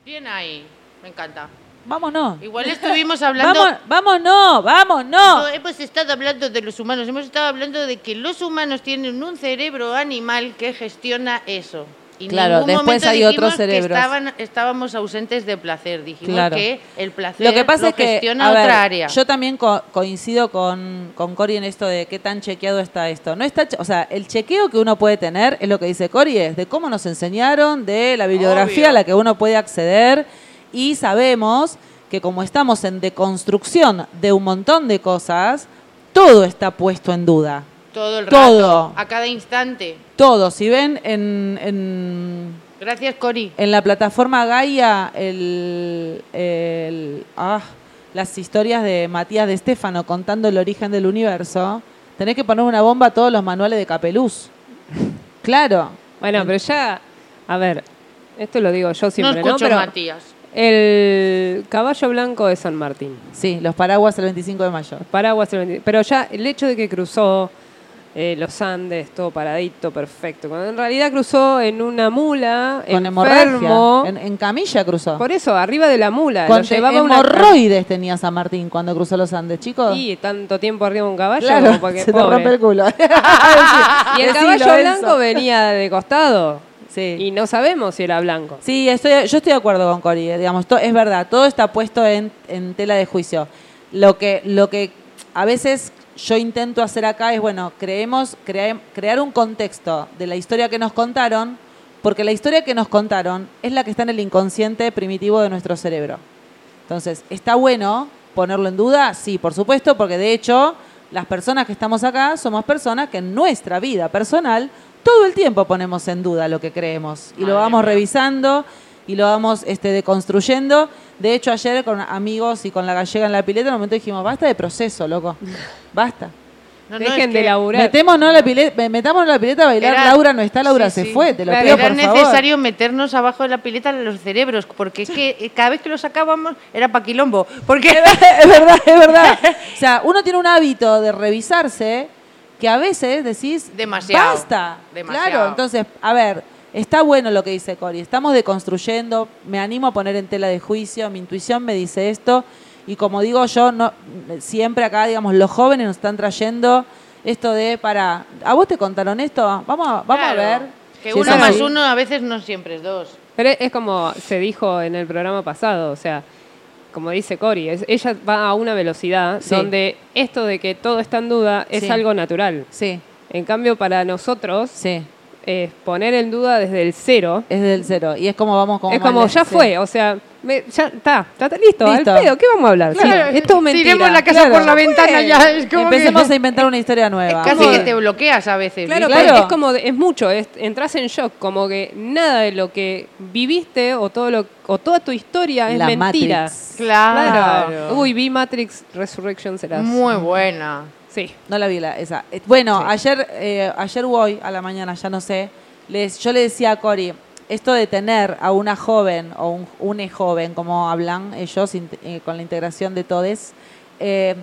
Bien ahí. Me encanta. Vámonos. Igual estuvimos hablando Vamos, vámonos, vámonos. No, hemos estado hablando de los humanos, hemos estado hablando de que los humanos tienen un cerebro animal que gestiona eso. Y Claro, después hay cerebros. estaban- estábamos ausentes de placer. Dijimos Claro. que el placer Lo que pasa es que gestiona a ver, otra área. yo también co- coincido con, con Cori en esto de qué tan chequeado está esto. No está, o sea, el chequeo que uno puede tener es lo que dice Cori, es de cómo nos enseñaron, de la bibliografía Obvio. a la que uno puede acceder y sabemos que como estamos en deconstrucción de un montón de cosas, todo está puesto en duda. Todo el rato, todo. a cada instante. Todo, si ven en, en, Gracias, Cori. En la plataforma Gaia, el, el- ah, las historias de Matías de Estefano contando el origen del universo, tenés que poner una bomba a todos los manuales de Capeluz. <laughs> Claro. Bueno, pero ya, a ver, esto lo digo yo siempre, ¿no? escucho Pero Matías. el caballo blanco de San Martín. Sí, los paraguas el 25 de mayo. Paraguas, el 20 pero ya el hecho de que cruzó eh, los Andes, todo paradito, perfecto. Cuando en realidad cruzó en una mula, Con enfermo. hemorragia. En, en camilla cruzó. Por eso, arriba de la mula. Con una hemorroides tenía San Martín cuando cruzó los Andes, chicos. Y tanto tiempo arriba de un caballo, claro, como para que- <laughs> se te rompe el culo. <laughs> <laughs> Y el caballo blanco venía de costado. Sí. Y no sabemos si era blanco. Sí, estoy, yo estoy de acuerdo con Cori, eh, digamos, to- es verdad, todo está puesto en, en tela de juicio. Lo que, lo que a veces yo intento hacer acá es, bueno, creemos, crea- crear un contexto de la historia que nos contaron, porque la historia que nos contaron es la que está en el inconsciente primitivo de nuestro cerebro. Entonces, ¿está bueno ponerlo en duda? Sí, por supuesto, porque de hecho, las personas que estamos acá somos personas que en nuestra vida personal todo el tiempo ponemos en duda lo que creemos y lo vamos revisando y lo vamos este, deconstruyendo. De hecho, ayer con amigos y con la gallega en la pileta, en un momento dijimos, basta de proceso, loco. <laughs> Basta. No, no, Dejen es de laburar. Metémonos la pileta, metámonos en la pileta a bailar. Era- Laura no está, Laura sí, se sí. fue. Te lo Claro, pido, Era por favor. necesario meternos abajo de la pileta los cerebros, porque es que eh, cada vez que lo sacábamos era pa' quilombo. Porque es verdad, es verdad. <laughs> O sea, uno tiene un hábito de revisarse que a veces decís, Demasiado, basta. demasiado. Claro, entonces, a ver, está bueno lo que dice Cori. Estamos deconstruyendo, me animo a poner en tela de juicio, mi intuición me dice esto. Y como digo yo, no siempre acá, digamos, los jóvenes nos están trayendo esto de, para, ¿a vos te contaron esto? Vamos, a- vamos Claro, a ver. Que uno más así. uno a veces no siempre es dos. Pero es como se dijo en el programa pasado, o sea, como dice Cori, es- ella va a una velocidad Sí. donde esto de que todo está en duda es Sí. algo natural. Sí, En cambio, para nosotros, sí. Es poner en duda desde el cero Es del cero. Y es como vamos como es como, ya sí. fue, o sea, me- ya está, está listo, Listo. al pedo, ¿qué vamos a hablar? Sí, Claro, es mentira. tiremos la casa Claro. por la ventana ya. Es como Empecemos que, a inventar una historia nueva. casi que te bloqueas a veces. Claro. Claro. pero es como, de- es mucho, es, entras en shock, como que nada de lo que viviste o todo lo o toda tu historia es La mentira. Matrix. Claro. Uy, vi Matrix Resurrection serás. Muy buena. Sí. No la vi la, esa. Eh, Bueno, Sí. ayer, eh, ayer o hoy, a la mañana, ya no sé, les, yo le decía a Cori, esto de tener a una joven o un une joven, como hablan ellos eh, con la integración de todes, eh,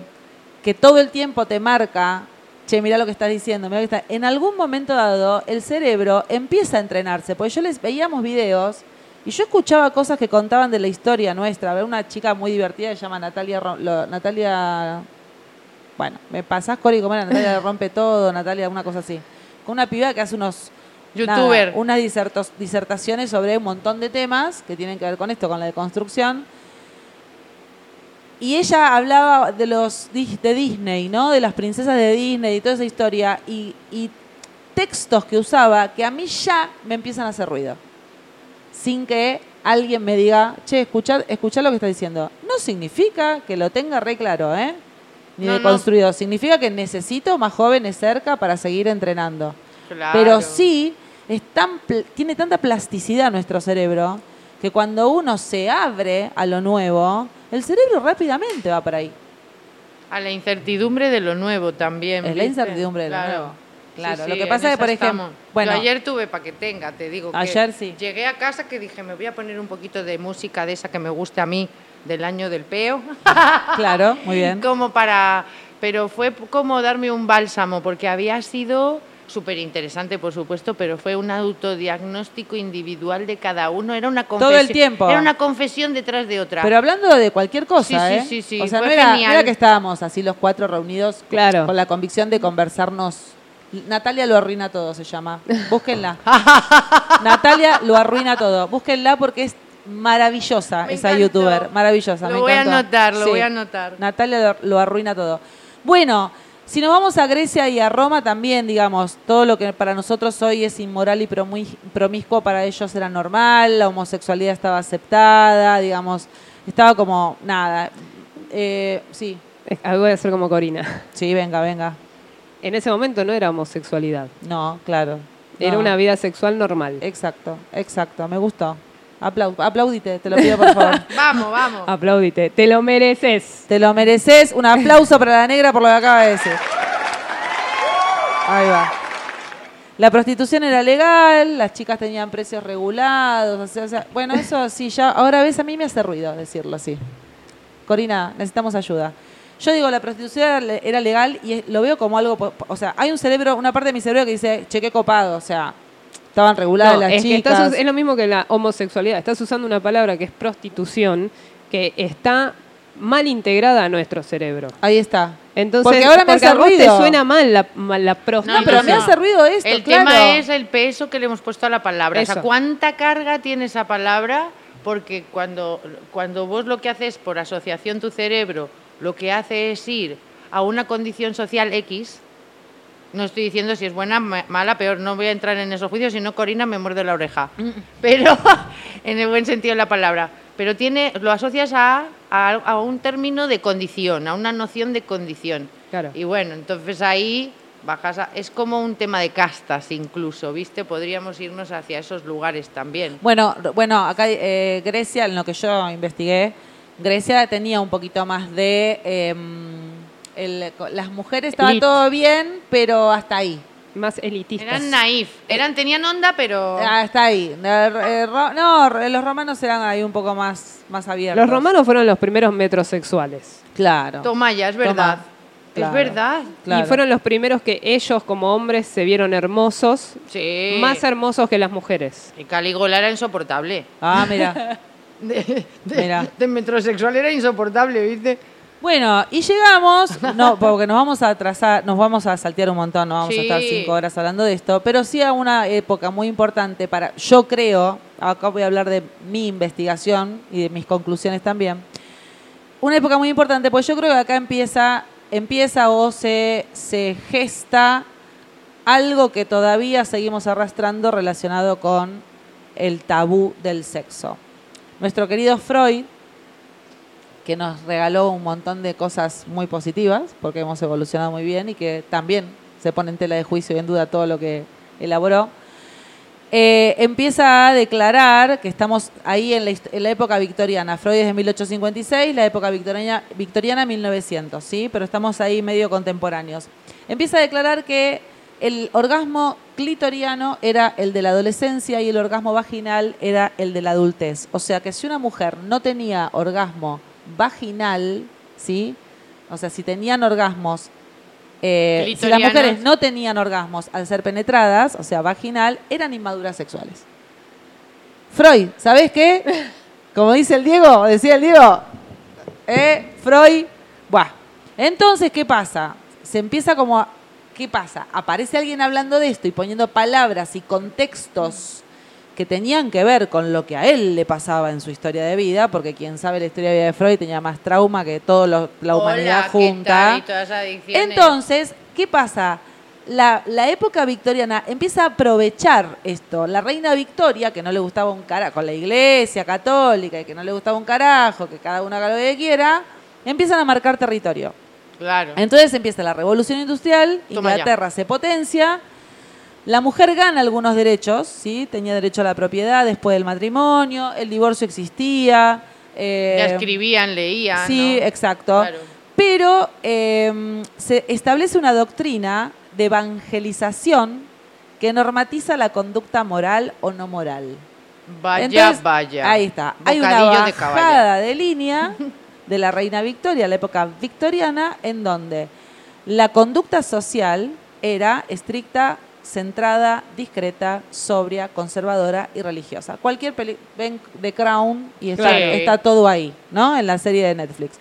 que todo el tiempo te marca, che, mira lo que estás diciendo, mirá lo que está-". en algún momento dado el cerebro empieza a entrenarse, porque yo les veíamos videos y yo escuchaba cosas que contaban de la historia nuestra. Había una chica muy divertida que se llama Natalia, Natalia bueno, me pasás, Cori, como era Natalia le rompe todo, Natalia, una cosa así. Con una piba que hace unos. Youtuber. nada, unas disertos- disertaciones sobre un montón de temas que tienen que ver con esto, con la deconstrucción. Y ella hablaba de los de Disney, ¿no? De las princesas de Disney y toda esa historia. Y, y textos que usaba que a mí ya me empiezan a hacer ruido. Sin que alguien me diga, che, escuchar, escuchar lo que está diciendo. No significa que lo tenga re claro, ¿eh? Ni No, no. deconstruido. Significa que necesito más jóvenes cerca para seguir entrenando. Claro. Pero sí, es tan tiene tanta plasticidad nuestro cerebro que cuando uno se abre a lo nuevo, el cerebro rápidamente va para ahí. A la incertidumbre de lo nuevo también. Es la incertidumbre de lo Claro. nuevo. Claro, Sí, lo que pasa es que, por ejemplo, estamos. bueno, Yo ayer tuve para que tenga, te digo. que Ayer sí. Llegué a casa que dije, me voy a poner un poquito de música de esa que me gusta a mí, del año del peo. <laughs> claro, muy bien. como para. Pero fue como darme un bálsamo, porque había sido súper interesante, por supuesto, pero fue un autodiagnóstico individual de cada uno. Era una Todo confesión. el tiempo. Era una confesión detrás de otra. Pero hablando de cualquier cosa, Sí, sí, ¿eh? sí, sí, O sea, fue no era, no era que estábamos así los cuatro reunidos Claro. con la convicción de conversarnos. Natalia lo arruina todo, se llama. Búsquenla. <laughs> Natalia lo arruina todo. Búsquenla porque es maravillosa Me esa encantó. youtuber. Maravillosa. Lo me voy a anotar, lo Sí. voy a anotar. Natalia lo, lo arruina todo. Bueno, si nos vamos a Grecia y a Roma también, digamos, todo lo que para nosotros hoy es inmoral y promi- promiscuo para ellos era normal, la homosexualidad estaba aceptada, digamos, estaba como nada. Eh, sí, Es- ah, Voy a hacer como Corina. sí, venga, venga. En ese momento no era homosexualidad. No, claro. Era No. una vida sexual normal. Exacto, exacto, me gustó. Aplau- aplaudite, te lo pido por favor. <laughs> Vamos, vamos. Aplaudite. Te lo mereces. Te lo mereces. Un aplauso para la negra por lo que acaba de decir. Ahí va. La prostitución era legal, las chicas tenían precios regulados. o sea, o sea, bueno, eso sí, ya. Ahora ves, a mí me hace ruido decirlo así. Corina, necesitamos ayuda. Yo digo, la prostitución era le- era legal y lo veo como algo. O sea, hay un cerebro, una parte de mi cerebro que dice, che, qué copado. O sea, estaban reguladas No, las es, que chicas. estás es lo mismo que la homosexualidad. Estás usando una palabra que es prostitución, que está mal integrada a nuestro cerebro. Ahí está. Entonces, Porque ahora me hace a vos te suena mal la, mal la prostitución. No, pero me hace ruido esto, El claro. tema es el peso que le hemos puesto a la palabra. O sea. ¿cuánta carga tiene esa palabra? Porque cuando, cuando vos lo que haces por asociación tu cerebro, lo que hace es ir a una condición social X, no estoy diciendo si es buena, ma- mala, peor, no voy a entrar en esos juicios, si no Corina me muerde la oreja. Pero, <laughs> en el buen sentido de la palabra. Pero tiene, lo asocias a, a, a un término de condición, a una noción de condición. Claro. Y bueno, entonces ahí bajas a- es como un tema de castas incluso, ¿viste? Podríamos irnos hacia esos lugares también. Bueno, bueno, acá eh, Grecia, en lo que yo investigué, Grecia tenía un poquito más de... em, el- las mujeres estaba Elite. todo bien, pero hasta ahí. Más elitistas. Eran naif, eran tenían onda, pero Hasta ahí. Eh, no, los romanos eran ahí un poco más, más abiertos. Los romanos fueron los primeros metrosexuales. Claro. toma ya, es verdad. Toma. Es verdad. Claro. Y fueron los primeros que ellos como hombres se vieron hermosos, Sí. más hermosos que las mujeres. Y Calígula era insoportable. Ah, mira. <laughs> De, de- Mira. de metrosexual era insoportable, ¿viste? Bueno, y llegamos, no, porque nos vamos a atrasar, nos vamos a saltear un montón, no vamos a estar cinco horas hablando de esto, pero sí a una época muy importante para, yo creo, acá voy a hablar de mi investigación y de mis conclusiones también, una época muy importante, pues yo creo que acá empieza, empieza o se, se gesta algo que todavía seguimos arrastrando relacionado con el tabú del sexo. Nuestro querido Freud, que nos regaló un montón de cosas muy positivas, porque hemos evolucionado muy bien y que también se pone en tela de juicio y en duda todo lo que elaboró, eh, empieza a declarar que estamos ahí en la, época victoriana. Freud es de 1856, la época victoriana, victoriana 1900, ¿sí? Pero estamos ahí medio contemporáneos. Empieza a declarar que el orgasmo clitoriano era el de la adolescencia y el orgasmo vaginal era el de la adultez. O sea que si una mujer no tenía orgasmo vaginal, ¿sí? O sea, si tenían orgasmos eh, si las mujeres no tenían orgasmos al ser penetradas, o sea, vaginal, eran inmaduras sexuales. Freud, ¿sabes qué? <laughs> Como dice el Diego, decía el Diego, eh, Freud, buah. Entonces, ¿qué pasa? Se empieza como, a- ¿qué pasa? Aparece alguien hablando de esto y poniendo palabras y contextos que tenían que ver con lo que a él le pasaba en su historia de vida, porque quien sabe la historia de vida de Freud tenía más trauma que toda la humanidad Hola, ¿qué junta. tal? Entonces, ¿qué pasa? La, la época victoriana empieza a aprovechar esto. La reina Victoria, que no le gustaba un carajo, con la iglesia católica y que no le gustaba un carajo, que cada uno haga lo que quiera, empiezan a marcar territorio. Claro. Entonces empieza la revolución industrial, Toma ya. Inglaterra se potencia, la mujer gana algunos derechos, ¿sí? tenía derecho a la propiedad después del matrimonio, el divorcio existía. eh, ya escribían, leían. Sí, ¿no? exacto. Claro. Pero eh, se establece una doctrina de evangelización que normatiza la conducta moral o no moral. Vaya, Entonces, vaya. Ahí está. Hay una de bajada de línea <laughs> de la reina Victoria, la época victoriana, en donde la conducta social era estricta, centrada, discreta, sobria, conservadora y religiosa. Cualquier peli ven The Crown y está, Claro. está todo ahí, ¿no? En la serie de Netflix.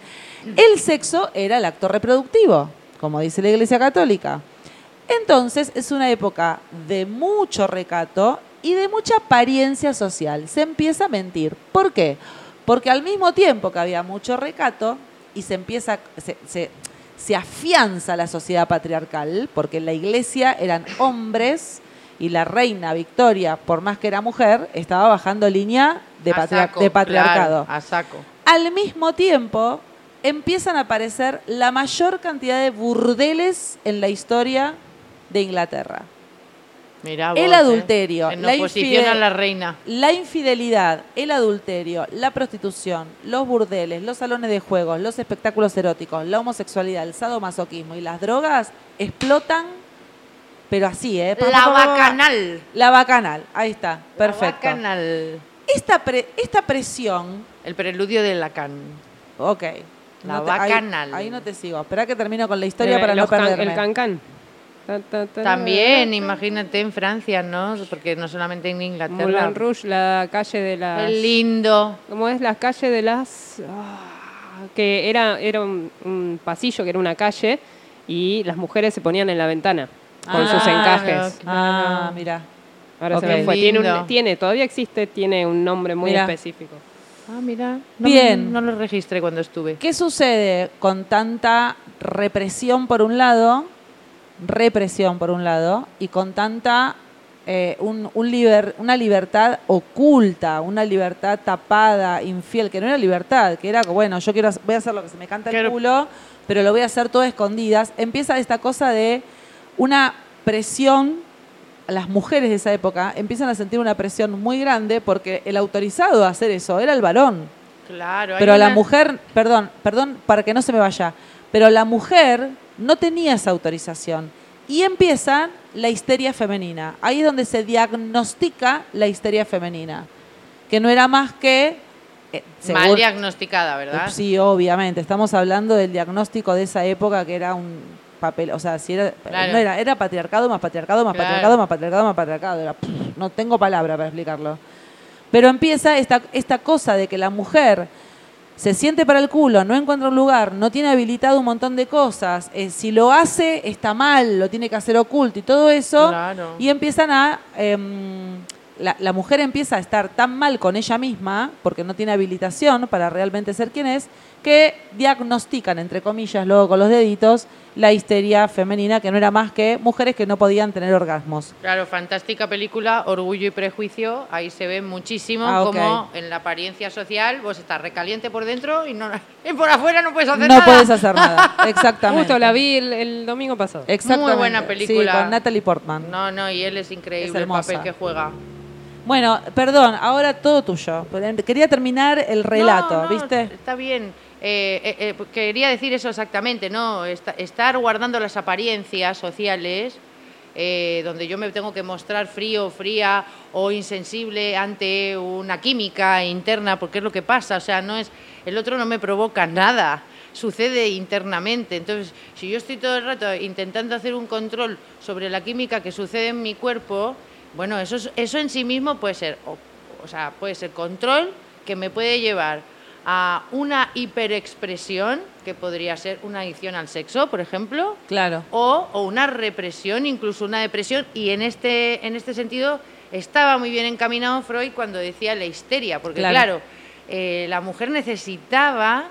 El sexo era el acto reproductivo, como dice la Iglesia Católica. Entonces es una época de mucho recato y de mucha apariencia social. Se empieza a mentir. ¿Por qué? Porque al mismo tiempo que había mucho recato y se empieza, se, se- se afianza la sociedad patriarcal, porque en la iglesia eran hombres y la reina Victoria, por más que era mujer, estaba bajando línea de, A patria- saco, de patriarcado. claro, a saco. Al mismo tiempo, empiezan a aparecer la mayor cantidad de burdeles en la historia de Inglaterra. Mira el vos, ¿eh? adulterio, En la, infide- a la reina. la infidelidad, el adulterio, la prostitución, los burdeles, los salones de juegos, los espectáculos eróticos, la homosexualidad, el sadomasoquismo y las drogas explotan, pero así, ¿eh? Pa, La pa, pa, pa. bacanal. La bacanal, ahí está, perfecto. La bacanal. Esta, pre- esta presión, El preludio de Lacan. ok. La no te- ahí- bacanal. Ahí, no te sigo. Espera que termino con la historia El- para no los can- perderme. El cancán. Ta, ta, ta, También, ta, imagínate en Francia, ¿no? Porque no solamente en Inglaterra. Moulin Rouge, la calle de las... Qué lindo. ¿Cómo es? La calle de las... ah, que era, era un, un pasillo, que era una calle, y las mujeres se ponían en la ventana con Ah, sus encajes. Ah, mira. Ahora se me fue. Tiene, un, tiene, todavía existe, tiene un nombre muy Mira. específico. Ah, mira. No, Bien. No lo registré cuando estuve. ¿Qué sucede con tanta represión por un lado, represión por un lado, y con tanta eh, un, un liber- una libertad oculta, una libertad tapada, infiel, que no era libertad, que era bueno, yo quiero, voy a hacer lo que se me canta el culo, pero lo voy a hacer todo a escondidas. Empieza esta cosa de una presión las mujeres de esa época empiezan a sentir una presión muy grande porque el autorizado a hacer eso era el varón. Claro. Pero la una- mujer, perdón, perdón para que no se me vaya, pero la mujer no tenía esa autorización. Y empieza la histeria femenina. Ahí es donde se diagnostica la histeria femenina. Que no era más que... eh, Mal diagnosticada, ¿verdad? Sí, obviamente. Estamos hablando del diagnóstico de esa época que era un papel, o sea, si era, Claro. no era, era patriarcado más patriarcado más Claro. patriarcado más patriarcado más patriarcado. Era, pff, no tengo palabra para explicarlo. Pero empieza esta, esta cosa de que la mujer se siente para el culo, no encuentra un lugar, no tiene habilitado un montón de cosas, eh, si lo hace está mal, lo tiene que hacer oculto y todo eso, Claro. y empiezan a... em, la, la mujer empieza a estar tan mal con ella misma, porque no tiene habilitación para realmente ser quien es, que diagnostican, entre comillas, luego con los deditos, la histeria femenina, que no era más que mujeres que no podían tener orgasmos. Claro, fantástica película, Orgullo y Prejuicio. Ahí se ve muchísimo Ah, ok. como en la apariencia social vos estás recaliente por dentro y, no, <laughs> y por afuera no puedes hacer no nada. puedes hacer nada, <laughs> exactamente. Justo la vi el, el domingo pasado. Exactamente. Muy buena película. Sí, con Natalie Portman. No, no, y él es increíble Es el papel que juega. Bueno, perdón, ahora todo tuyo. Quería terminar el relato, No, no, ¿viste? Está bien. Eh, eh, eh, quería decir eso exactamente, ¿no? Esta- estar guardando las apariencias sociales, eh, donde yo me tengo que mostrar frío, fría o insensible ante una química interna, porque es lo que pasa. O sea, no es el otro no me provoca nada, sucede internamente. Entonces, si yo estoy todo el rato intentando hacer un control sobre la química que sucede en mi cuerpo, bueno, eso, es- eso en sí mismo puede ser, o sea, puede ser control que me puede llevar a una hiperexpresión, que podría ser una adicción al sexo, por ejemplo, Claro. o, o una represión, incluso una depresión. Y en este, en este sentido estaba muy bien encaminado Freud cuando decía la histeria, porque Claro. claro, eh, la mujer necesitaba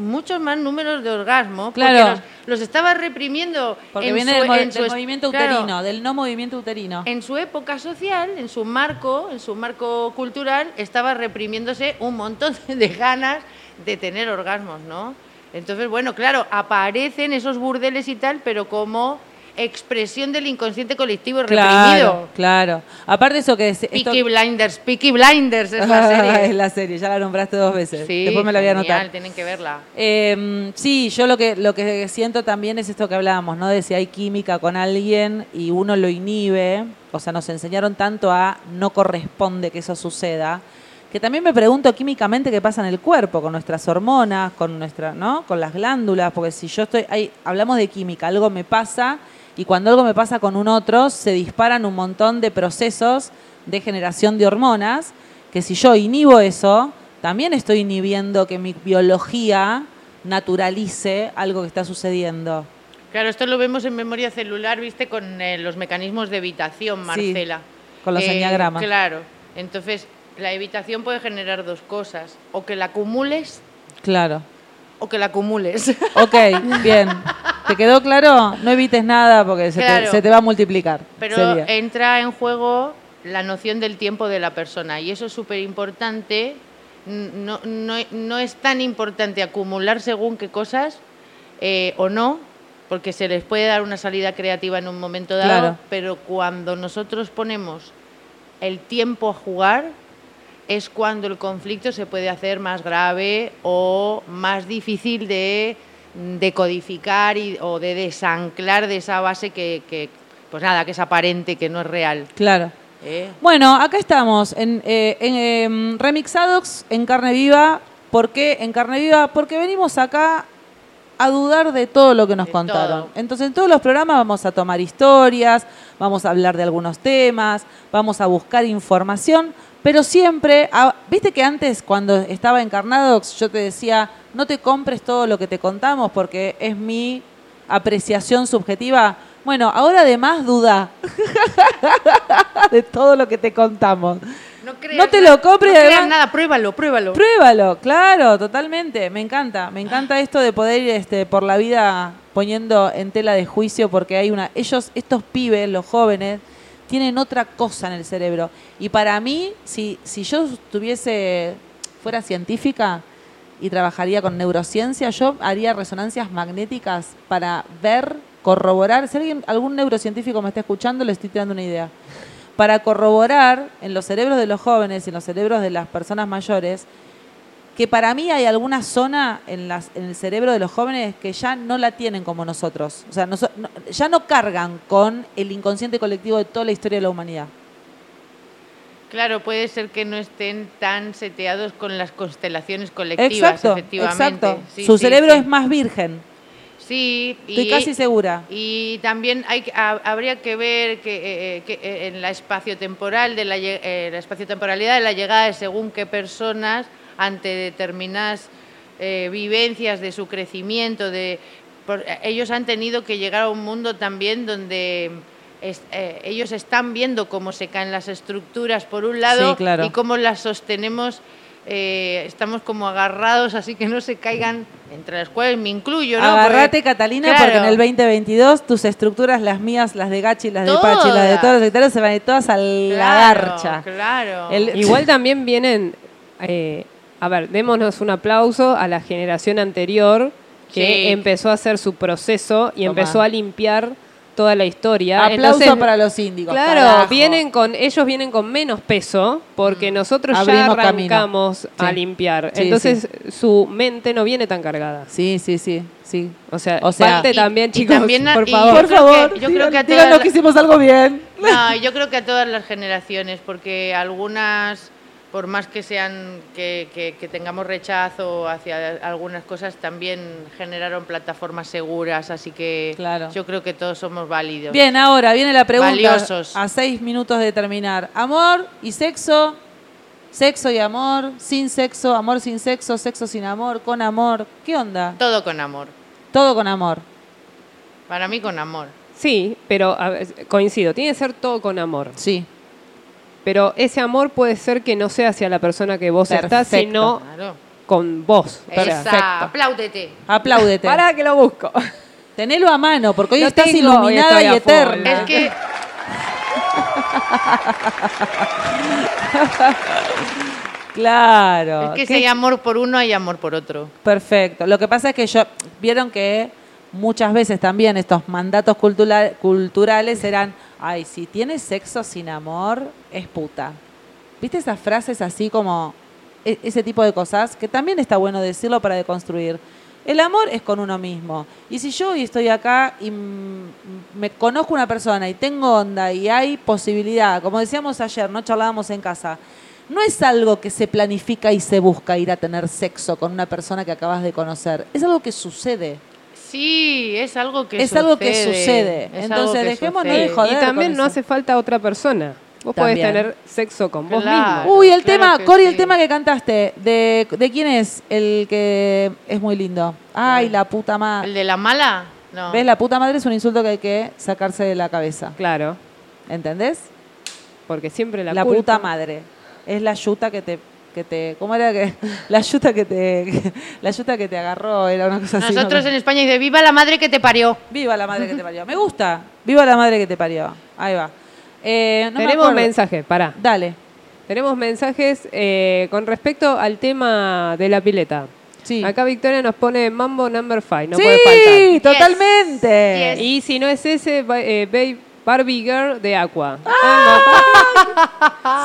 muchos más números de orgasmo, Claro. porque los, los estaba reprimiendo. Porque en viene su- del, mo- en su del es- movimiento claro, uterino, del no movimiento uterino. en su época social, en su marco, en su marco cultural, estaba reprimiéndose un montón de ganas de tener orgasmos, ¿no? Entonces, bueno, claro, aparecen esos burdeles y tal, pero como expresión del inconsciente colectivo Claro, reprimido. claro. Aparte eso que es... esto- Peaky Blinders, Peaky Blinders es la <laughs> serie. es la serie, ya la nombraste dos veces. Sí, Después me la voy a genial, anotar. tienen que verla. Eh, sí, yo lo que, lo que siento también es esto que hablábamos, ¿no? De si hay química con alguien y uno lo inhibe, o sea, nos enseñaron tanto a no corresponde que eso suceda, que también me pregunto químicamente qué pasa en el cuerpo, con nuestras hormonas, con nuestra, ¿no? Con las glándulas, porque si yo estoy, hay, hablamos de química, algo me pasa y cuando algo me pasa con un otro, se disparan un montón de procesos de generación de hormonas, que si yo inhibo eso, también estoy inhibiendo que mi biología naturalice algo que está sucediendo. Claro, esto lo vemos en memoria celular, viste, con eh, los mecanismos de evitación, Sí, Marcela. con los Eh, enneagramas. Claro. Entonces, la evitación puede generar dos cosas. O que la acumules Claro. O que la acumules. <laughs> Ok, bien. ¿Te quedó claro? No evites nada porque se, te, Claro. se te va a multiplicar. Pero sería. entra en juego la noción del tiempo de la persona y eso es súper importante. No, no, no es tan importante acumular según qué cosas eh, o no, porque se les puede dar una salida creativa en un momento dado, Claro. pero cuando nosotros ponemos el tiempo a jugar es cuando el conflicto se puede hacer más grave o más difícil de decodificar y, o de desanclar de esa base que, que, pues nada, que es aparente, que no es real. Claro. ¿eh? Bueno, acá estamos en, eh, en, em, Remixadox, en Carne Viva. ¿Por qué en Carne Viva? Porque venimos acá a dudar de todo lo que nos De contaron. todo. Entonces, en todos los programas vamos a tomar historias, vamos a hablar de algunos temas, vamos a buscar información, pero siempre, ah, viste que antes cuando estaba en Carnadox yo te decía, no te compres todo lo que te contamos porque es mi apreciación subjetiva. Bueno, ahora además duda <laughs> de todo lo que te contamos. No, creas No te lo compres, no creas además- nada, pruébalo, pruébalo. Pruébalo, claro, totalmente. Me encanta, me encanta esto de poder ir este, por la vida poniendo en tela de juicio porque hay una, ellos, estos pibes, los jóvenes, tienen otra cosa en el cerebro. Y para mí, si, si yo tuviese, fuera científica y trabajaría con neurociencia, yo haría resonancias magnéticas para ver, corroborar. Si alguien, algún neurocientífico me está escuchando, le estoy tirando una idea para corroborar en los cerebros de los jóvenes y en los cerebros de las personas mayores que para mí hay alguna zona en, las, en el cerebro de los jóvenes que ya no la tienen como nosotros. O sea, noso- no- ya no cargan con el inconsciente colectivo de toda la historia de la humanidad. Claro, puede ser que no estén tan seteados con las constelaciones colectivas, Exacto, efectivamente. exacto. Sí, Su sí, cerebro sí. es más virgen. Sí, Estoy y, casi segura. y también hay, habría que ver que, eh, eh, que, eh, en la espacio-temporal, de la, eh, la espacio-temporalidad de la llegada de según qué personas ante determinadas eh, vivencias de su crecimiento, de por- ellos han tenido que llegar a un mundo también donde es- eh, ellos están viendo cómo se caen las estructuras por un lado Sí, claro. y cómo las sostenemos. eh, estamos como agarrados así que no se caigan, entre las cuales me incluyo. ¿no? Agarrate, Porque- Catalina, claro. porque en el 2022 tus estructuras, las mías, las de Gachi, las de Pachi, las de todos los sectarios, se van a ir todas a la garcha. Claro. El- Igual también vienen, eh, a ver, démonos un aplauso a la generación anterior que Sí. empezó a hacer su proceso y Toma. empezó a limpiar toda la historia. Aplauso Entonces, para los índigos. Claro, carajo. vienen con, ellos vienen con menos peso porque nosotros ya Abrimos arrancamos a limpiar. Sí, Entonces su mente no viene tan cargada. Sí, sí, sí, sí. O sea, O sea- parte Y- también, y chicos, también a- por y favor. yo Por creo favor, que- yo creo que a todas que hicimos algo bien. No, yo creo que a todas las generaciones, porque algunas, por más que sean que, que- que tengamos rechazo hacia algunas cosas, también generaron plataformas seguras, así que Claro. yo creo que todos somos válidos. Bien, ahora viene la pregunta. Valiosos. A seis minutos de terminar. Amor y sexo. Sexo y amor. Sin sexo. Amor sin sexo. Sexo sin amor. Con amor. ¿Qué onda? Todo con amor. Todo con amor. Para mí con amor. Sí, pero a ver, coincido, tiene que ser todo con amor. Sí. Pero ese amor puede ser que no sea hacia la persona que vos estás, Perfecto. sino Claro. con vos. Esa, apláudete. Apláudete. Para que lo busco. Tenelo a mano, porque hoy Lo estás tengo, hoy iluminada estoy y eterna. Es que <laughs> Claro. Es que si hay amor por uno, hay amor por otro. Perfecto. Lo que pasa es que yo vieron que muchas veces también estos mandatos cultura- culturales eran, ay, si tienes sexo sin amor, es puta. ¿Viste esas frases así como e- ese tipo de cosas? Que también está bueno decirlo para deconstruir. El amor es con uno mismo. Y si yo hoy estoy acá y me conozco una persona y tengo onda y hay posibilidad, como decíamos ayer, no charlábamos en casa, no es algo que se planifica y se busca ir a tener sexo con una persona que acabas de conocer. Es algo que sucede. Sí, es algo que Es sucede. algo que sucede. Es Entonces, que dejémonos sucede. de joder. y también con no eso. hace falta otra persona. Vos podés tener sexo con vos Claro. mismo. Uy, el Claro tema, Cori, el tema que cantaste, de, ¿de quién es el que es muy lindo? Ay, la puta ¿El madre. de la mala? No. ¿Ves? La puta madre es un insulto que hay que sacarse de la cabeza. Claro, ¿Entendés? porque siempre la, La, culpa- puta madre. Es la yuta que te, que te. ¿Cómo era que? <laughs> La yuta que te. <laughs> La yuta que te agarró, era una cosa así. Nosotros ¿no? en España dice, viva la madre que te parió. Viva la madre que te parió. Me gusta. Viva la madre que te parió. Ahí va. Eh, no me Tenemos acuerdo. mensajes, pará. Dale. Tenemos mensajes eh, con respecto al tema de la pileta. Sí. Acá Victoria nos pone Mambo Number 5, no sí, puede faltar. Yes. totalmente. Yes. Y si no es ese, eh, Babe- Barbie Girl de Aqua. <laughs>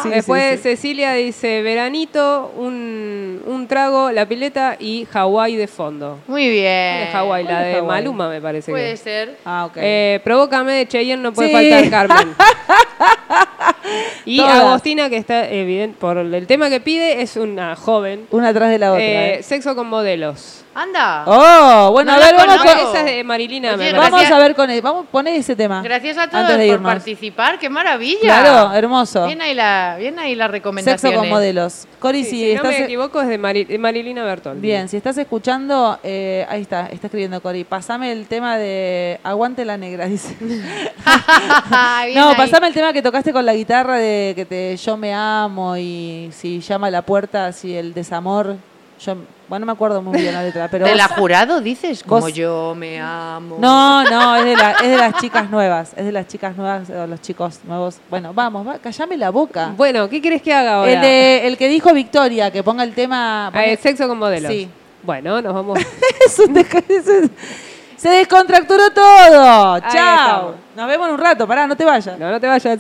Sí, Después sí, sí. Cecilia dice veranito, un, un trago, la pileta y Hawái de fondo. Muy bien. De Hawái, la ¿Cuál es de? Maluma me parece Puede que. ser. Ah, ok. Eh, Provócame de Cheyenne no puede Sí. faltar, Carmen. <laughs> y Todas. Agostina, que está evidente por el tema que pide, es una joven. Una atrás de la otra. Eh, eh. Sexo con modelos. Anda. Oh, bueno, No a ver, vamos, con- Esa es de Marilina. Oye, me gracias. parece. vamos a ver con él. Vamos, poné ese tema. Gracias a todos Antes de por irnos. participar. ¡Qué maravilla! Claro, hermoso. Bien ahí la, bien ahí la recomendación. Sexo con modelos. Cori, Sí, si si no estás. me equivoco, es de, Mari- de Marilina Bertol. Bien, si estás escuchando, eh, ahí está, está escribiendo Cori. Pasame el tema de Aguante la negra, <laughs> dice. <laughs> no, pasame el tema que tocaste con la guitarra de que te yo me amo y si llama a la puerta, si el desamor. Yo, bueno, no me acuerdo muy bien la letra, pero. ¿De vos- la jurado dices? Como vos- yo me amo. No, no, es de, la- es de las chicas nuevas. Es de las chicas nuevas o los chicos nuevos. Bueno, vamos, va, callame la boca. Bueno, ¿qué querés que haga ahora? El, de, el que dijo Victoria, que ponga el tema. Ah, el sexo con modelos. Sí. Bueno, nos vamos. <laughs> Es un desca- es un- Se descontracturó todo. Chao. Nos vemos en un rato. Pará, no te vayas. No, no te vayas.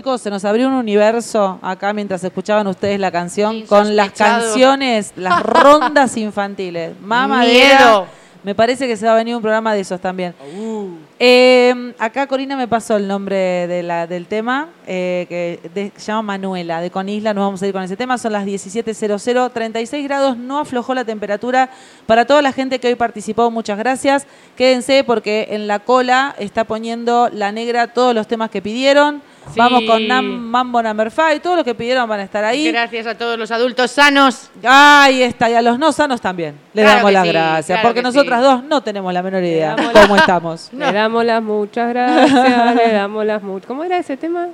Chicos, se nos abrió un universo acá mientras escuchaban ustedes la canción con las canciones, las <laughs> rondas infantiles. Mamadera. Miedo. Me parece que se va a venir un programa de esos también. Eh, acá Corina me pasó el nombre de la, del tema, eh, que de- se llama Manuela, de Conisla. Nos vamos a ir con ese tema. Son las 17.00, 36 grados. No aflojó la temperatura. Para toda la gente que hoy participó, muchas gracias. Quédense porque en la cola está poniendo la negra todos los temas que pidieron. Sí. Vamos con Nam- Mambo Number 5. Todos los que pidieron van a estar ahí. Gracias a todos los adultos sanos. Ahí está, y a los no sanos también. Le Claro damos las sí, gracias, claro porque que nosotras sí. dos no tenemos la menor idea cómo estamos. <laughs> Le damos las muchas gracias, le damos las muchas... ¿Cómo era ese tema?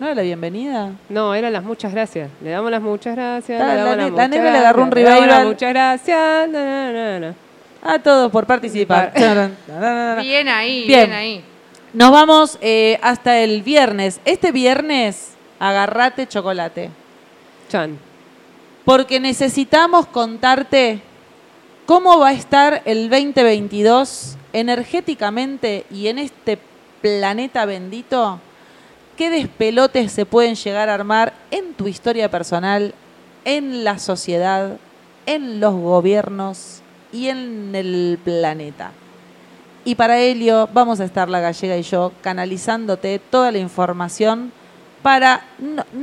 ¿No era la bienvenida? No, eran las muchas gracias. Le damos las muchas gracias. Le damos la las muchas negra le agarró un gracias, le damos las revival. muchas gracias. na, na, na, na. A todos por participar. <laughs> Bien ahí, Bien. bien, ahí. Nos vamos eh, hasta el viernes. Este viernes, agarrate chocolate. Chan. Porque necesitamos contarte cómo va a estar el 2022 energéticamente y en este planeta bendito qué despelotes se pueden llegar a armar en tu historia personal, en la sociedad, en los gobiernos y en el planeta. Y para ello vamos a estar la gallega y yo canalizándote toda la información para...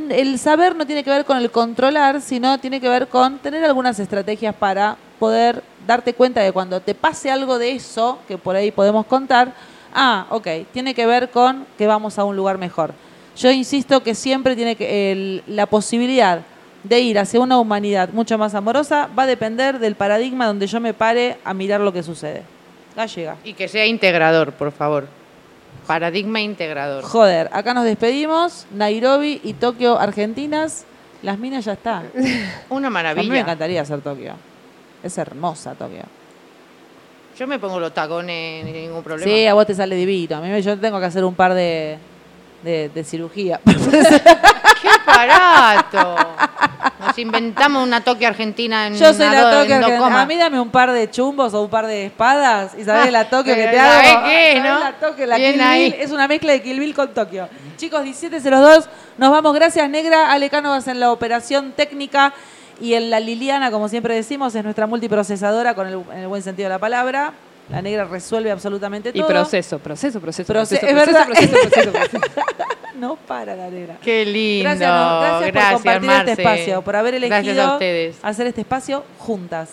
el saber no tiene que ver con el controlar, sino tiene que ver con tener algunas estrategias para poder darte cuenta de cuando te pase algo de eso, que por ahí podemos contar, ah, ok, tiene que ver con que vamos a un lugar mejor. Yo insisto que siempre tiene que el- la posibilidad de ir hacia una humanidad mucho más amorosa va a depender del paradigma donde yo me pare a mirar lo que sucede. Gallega. Y que sea integrador, por favor. Paradigma integrador. Joder, acá nos despedimos. Nairobi y Tokio, Argentinas. Las minas ya está. <laughs> Una A mí me maravilla. encantaría hacer Tokio. Es hermosa Tokio. Yo me pongo los tacones sin ningún problema. Sí, a vos te sale divino. A mí me- yo tengo que hacer un par de, de, de cirugía. <laughs> ¡Qué barato! Nos inventamos una toque argentina en Yo soy la dos Argentina. A mí dame un par de chumbos o un par de espadas y sabés la Tokio que te ¿sabés hago. qué, ¿Sabés no? La Tokio, la Bien Kill ahí. Bill, es una mezcla de Kill Bill con Tokio. Chicos, 1702, nos vamos. Gracias, Negra. Ale Cánovas en la operación técnica. Y en la Liliana, como siempre decimos, es nuestra multiprocesadora con el, en el buen sentido de la palabra. La negra resuelve absolutamente Y todo. proceso, proceso, proceso, Proce- proceso, es proceso, proceso, proceso, <laughs> proceso. No para la negra. Qué lindo. Gracias, no, gracias, por compartir Marce. este espacio, por haber elegido a hacer este espacio juntas.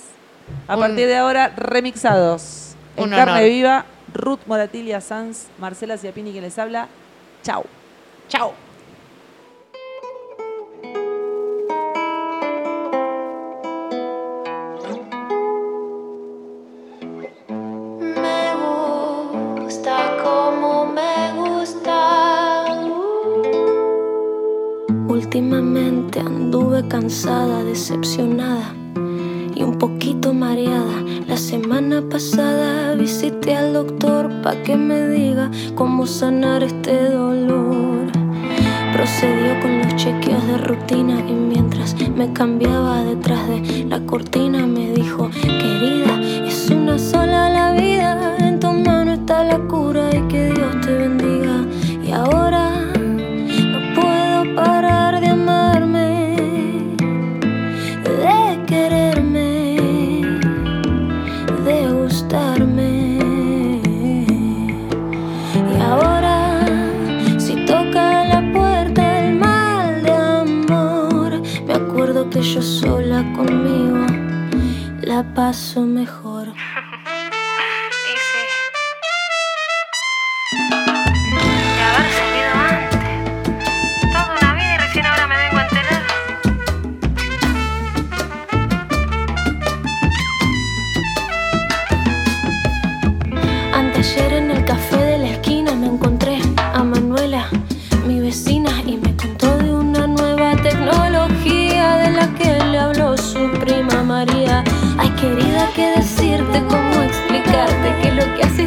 A Un- partir de ahora, remixados. En carne honor. viva, Ruth Moratilia Sanz, Marcela Ciapini que les habla. Chau. Chao. Últimamente anduve cansada, decepcionada y un poquito mareada. La semana pasada visité al doctor pa' que me diga cómo sanar este dolor. Procedió con los chequeos de rutina y mientras me cambiaba detrás de la cortina me dijo, querida, es una sola la vida, en tu mano está la cura y que Dios te bendiga. La paso mejor.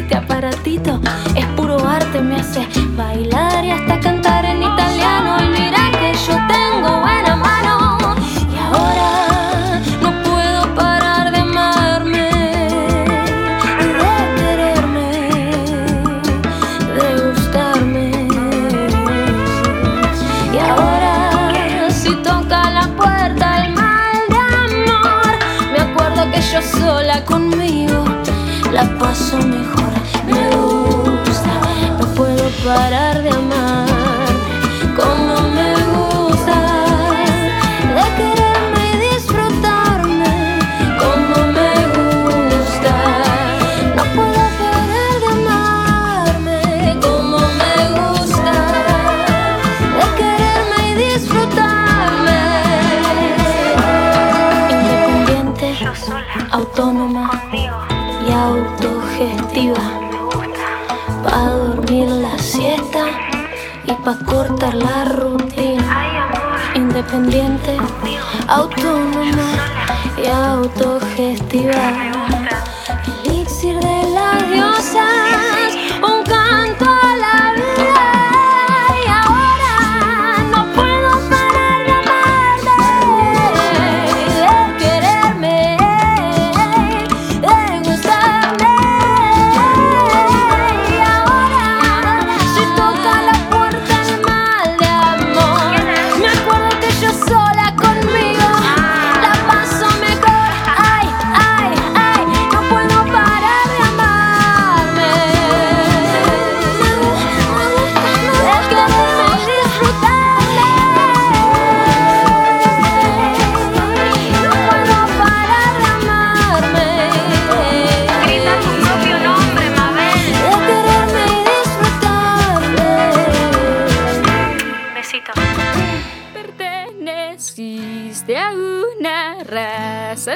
Este aparatito pa' cortar la rutina. Independiente, autónoma y autogestiva.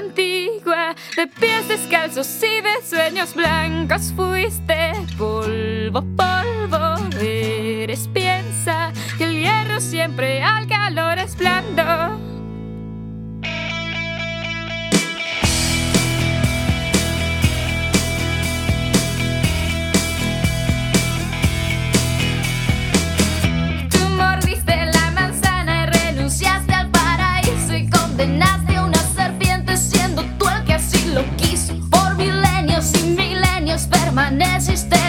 antigua, de pies descalzos y de sueños blancos fuiste polvo, polvo. permaneces.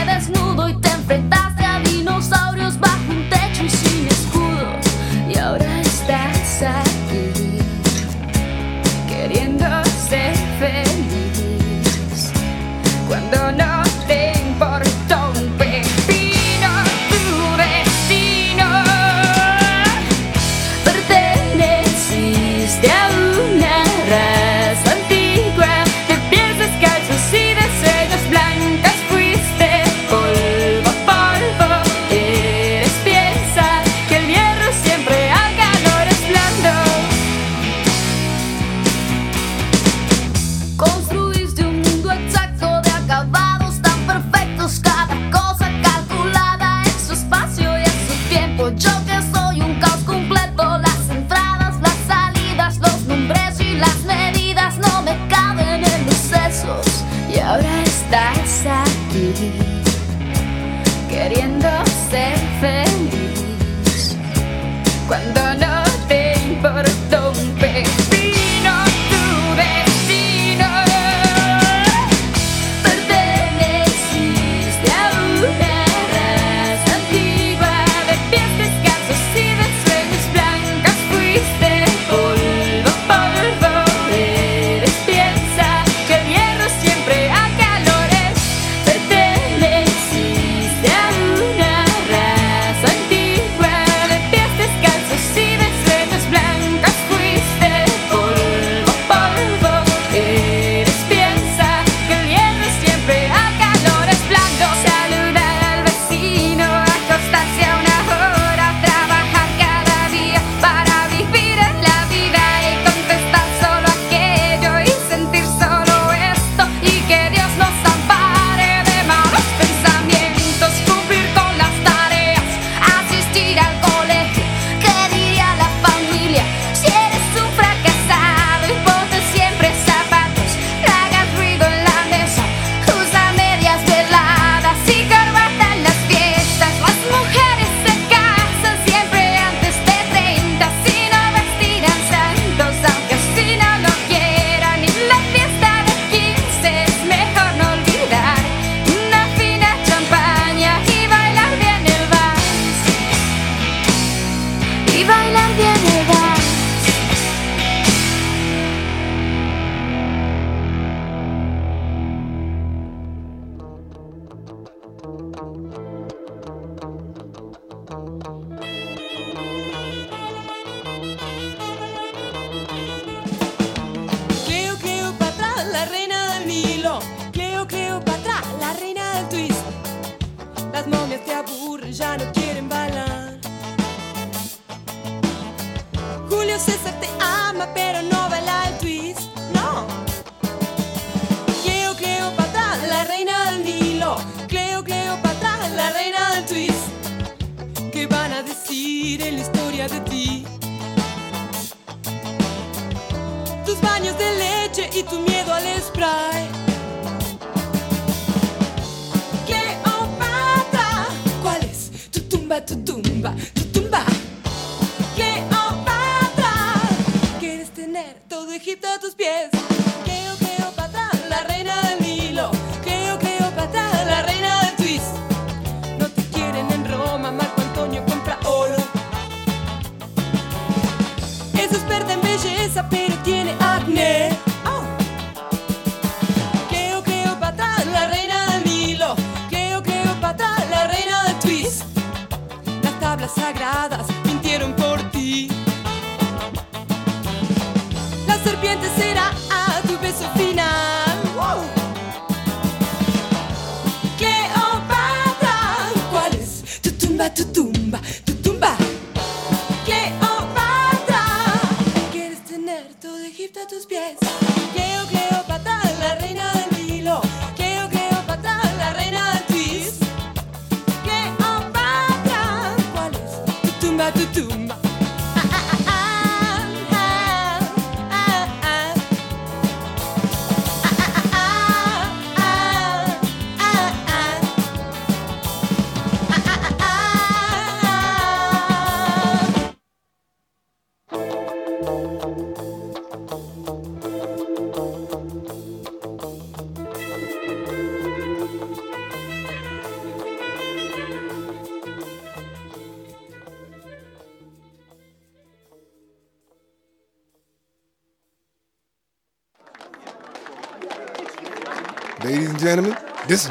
serpiente será a tu beso final.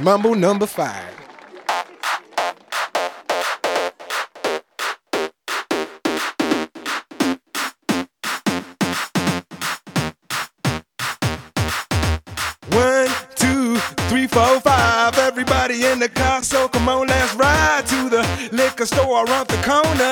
Mumble number five. One, two, three, four, five. Everybody in the car, so come on, let's ride to the liquor store around the corner.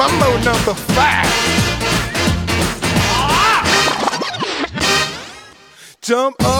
Mambo number five. Jump up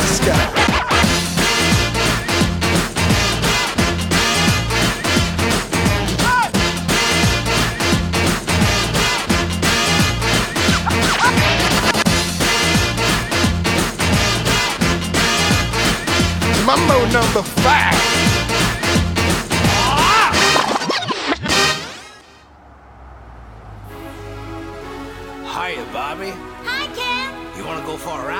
the sky. Mambo number five. Hiya, Bobby. Hi, Ken. You want to go for a ride?